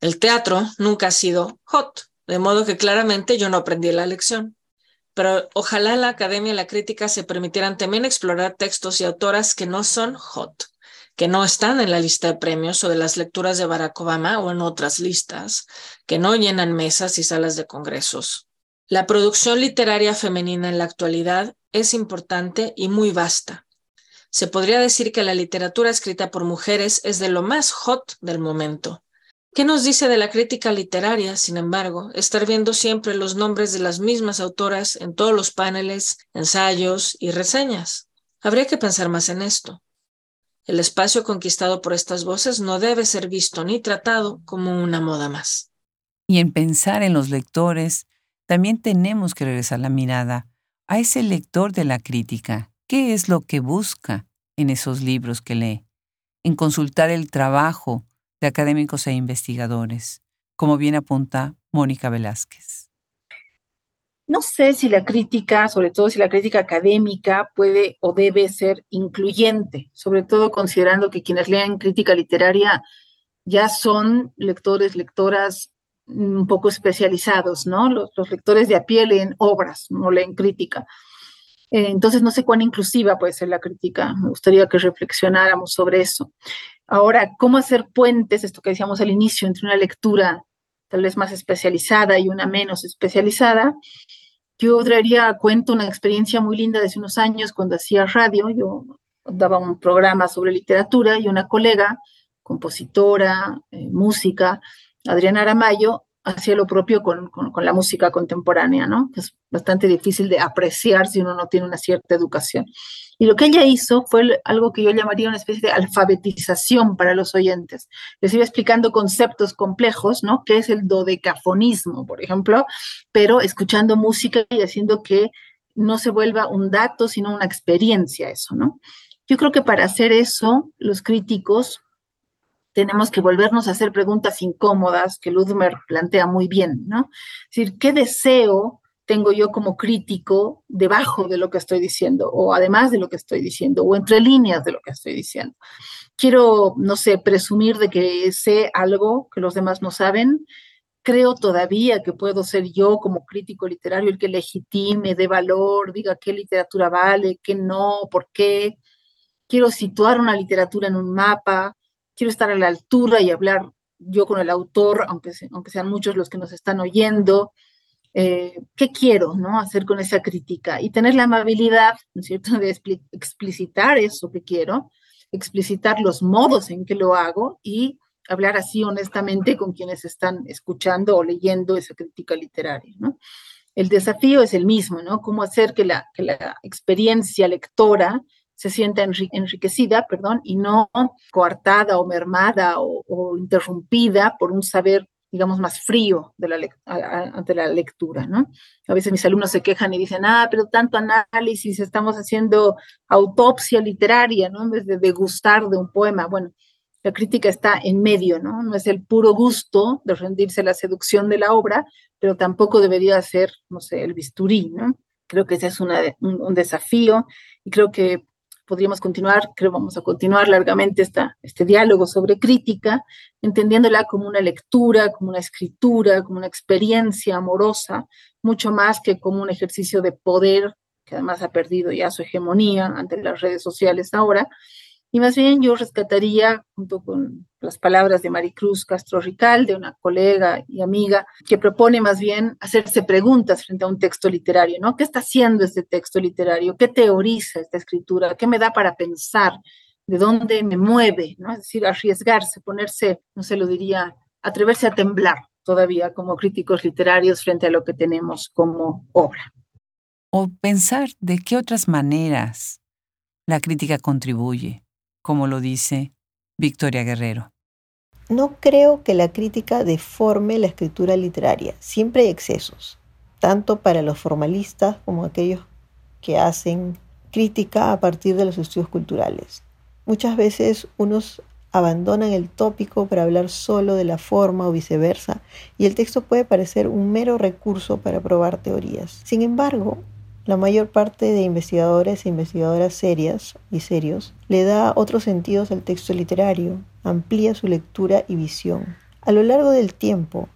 El teatro nunca ha sido hot, de modo que claramente yo no aprendí la lección. Pero ojalá la academia y la crítica se permitieran también explorar textos y autoras que no son hot, que no están en la lista de premios o de las lecturas de Barack Obama o en otras listas, que no llenan mesas y salas de congresos. La producción literaria femenina en la actualidad es importante y muy vasta. Se podría decir que la literatura escrita por mujeres es de lo más hot del momento. ¿Qué nos dice de la crítica literaria, sin embargo, estar viendo siempre los nombres de las mismas autoras en todos los paneles, ensayos y reseñas? Habría que pensar más en esto. El espacio conquistado por estas voces no debe ser visto ni tratado como una moda más. Y en pensar en los lectores, también tenemos que regresar la mirada a ese lector de la crítica. ¿Qué es lo que busca en esos libros que lee? En consultar el trabajo de académicos e investigadores, como bien apunta Mónica Velázquez. No sé si la crítica, sobre todo si la crítica académica, puede o debe ser incluyente, sobre todo considerando que quienes leen crítica literaria ya son lectores, lectoras un poco especializados, ¿no? Los, lectores de a pie leen obras, no leen crítica. Eh, entonces, no sé cuán inclusiva puede ser la crítica. Me gustaría que reflexionáramos sobre eso. Ahora, ¿cómo hacer puentes, esto que decíamos al inicio, entre una lectura tal vez más especializada y una menos especializada? Yo traería a cuento una experiencia muy linda de hace unos años cuando hacía radio. Yo daba un programa sobre literatura y una colega, compositora, eh, música, Adriana Aramayo, hacía lo propio con, la música contemporánea, ¿no? Es bastante difícil de apreciar si uno no tiene una cierta educación. Y lo que ella hizo fue algo que yo llamaría una especie de alfabetización para los oyentes. Les iba explicando conceptos complejos, ¿no? Que es el dodecafonismo, por ejemplo, pero escuchando música y haciendo que no se vuelva un dato, sino una experiencia eso, ¿no? Yo creo que para hacer eso, los críticos tenemos que volvernos a hacer preguntas incómodas que Ludmer plantea muy bien, ¿no? Es decir, ¿qué deseo tengo yo como crítico debajo de lo que estoy diciendo, o además de lo que estoy diciendo, o entre líneas de lo que estoy diciendo? Quiero, no sé, presumir de que sé algo que los demás no saben. Creo todavía que puedo ser yo como crítico literario el que legitime, dé valor, diga qué literatura vale, qué no, por qué. Quiero situar una literatura en un mapa, quiero estar a la altura y hablar yo con el autor, aunque, aunque sean muchos los que nos están oyendo. Eh, ¿Qué quiero ¿no? hacer con esa crítica? Y tener la amabilidad, ¿no es cierto?, de explicitar eso que quiero, explicitar los modos en que lo hago y hablar así honestamente con quienes están escuchando o leyendo esa crítica literaria, ¿no? El desafío es el mismo, ¿no? Cómo hacer que la, que la experiencia lectora se sienta enriquecida, perdón, y no coartada o mermada o, interrumpida por un saber, digamos, más frío de la ante la lectura, ¿no? A veces mis alumnos se quejan y dicen, ah, pero tanto análisis, estamos haciendo autopsia literaria, ¿no? En vez de degustar de un poema. Bueno, la crítica está en medio, ¿no? No es el puro gusto de rendirse a la seducción de la obra, pero tampoco debería ser, no sé, el bisturí, ¿no? Creo que ese es un, un desafío y creo que podríamos continuar, creo vamos a continuar largamente este diálogo sobre crítica, entendiéndola como una lectura, como una escritura, como una experiencia amorosa, mucho más que como un ejercicio de poder, que además ha perdido ya su hegemonía ante las redes sociales ahora, y más bien yo rescataría, junto con las palabras de Maricruz Castro Rical, de una colega y amiga, que propone más bien hacerse preguntas frente a un texto literario, ¿no? ¿Qué está haciendo este texto literario? ¿Qué teoriza esta escritura? ¿Qué me da para pensar? ¿De dónde me mueve? ¿no? Es decir, arriesgarse, ponerse, no se lo diría, atreverse a temblar todavía como críticos literarios frente a lo que tenemos como obra. O pensar de qué otras maneras la crítica contribuye como lo dice Victoria Guerrero. No creo que la crítica deforme la escritura literaria. Siempre hay excesos, tanto para los formalistas como aquellos que hacen crítica a partir de los estudios culturales. Muchas veces unos abandonan el tópico para hablar solo de la forma o viceversa, y el texto puede parecer un mero recurso para probar teorías. Sin embargo, la mayor parte de investigadores e investigadoras serias y serios le da otros sentidos al texto literario, amplía su lectura y visión. A lo largo del tiempo,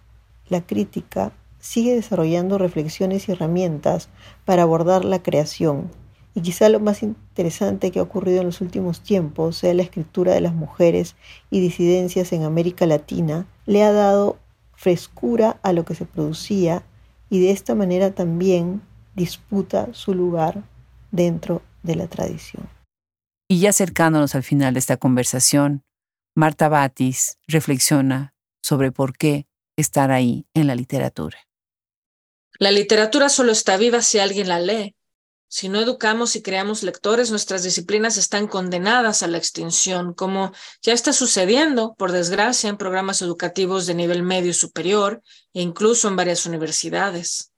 la crítica sigue desarrollando reflexiones y herramientas para abordar la creación, y quizá lo más interesante que ha ocurrido en los últimos tiempos sea la escritura de las mujeres y disidencias en América Latina, le ha dado frescura a lo que se producía y de esta manera también disputa su lugar dentro de la tradición. Y ya acercándonos al final de esta conversación, Marta Batis reflexiona sobre por qué estar ahí en la literatura. La literatura solo está viva si alguien la lee. Si no educamos y creamos lectores, nuestras disciplinas están condenadas a la extinción, como ya está sucediendo, por desgracia, en programas educativos de nivel medio y superior e incluso en varias universidades.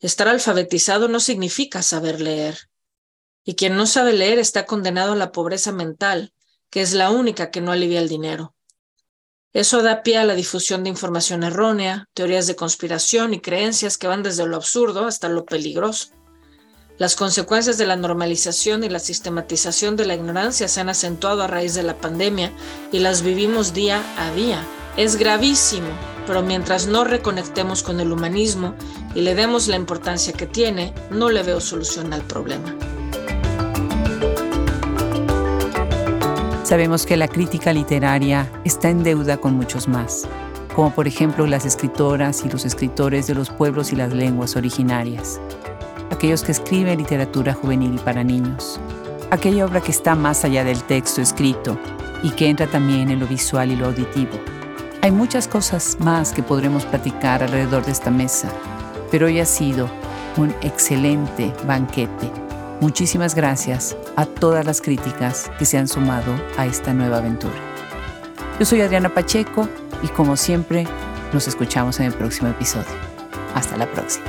Estar alfabetizado no significa saber leer. Y quien no sabe leer está condenado a la pobreza mental, que es la única que no alivia el dinero. Eso da pie a la difusión de información errónea, teorías de conspiración y creencias que van desde lo absurdo hasta lo peligroso. Las consecuencias de la normalización y la sistematización de la ignorancia se han acentuado a raíz de la pandemia y las vivimos día a día. Es gravísimo, pero mientras no reconectemos con el humanismo y le demos la importancia que tiene, no le veo solución al problema. Sabemos que la crítica literaria está en deuda con muchos más, como por ejemplo las escritoras y los escritores de los pueblos y las lenguas originarias aquellos que escriben literatura juvenil y para niños, aquella obra que está más allá del texto escrito y que entra también en lo visual y lo auditivo. Hay muchas cosas más que podremos platicar alrededor de esta mesa, pero hoy ha sido un excelente banquete. Muchísimas gracias a todas las críticas que se han sumado a esta nueva aventura. Yo soy Adriana Pacheco y como siempre nos escuchamos en el próximo episodio. Hasta la próxima.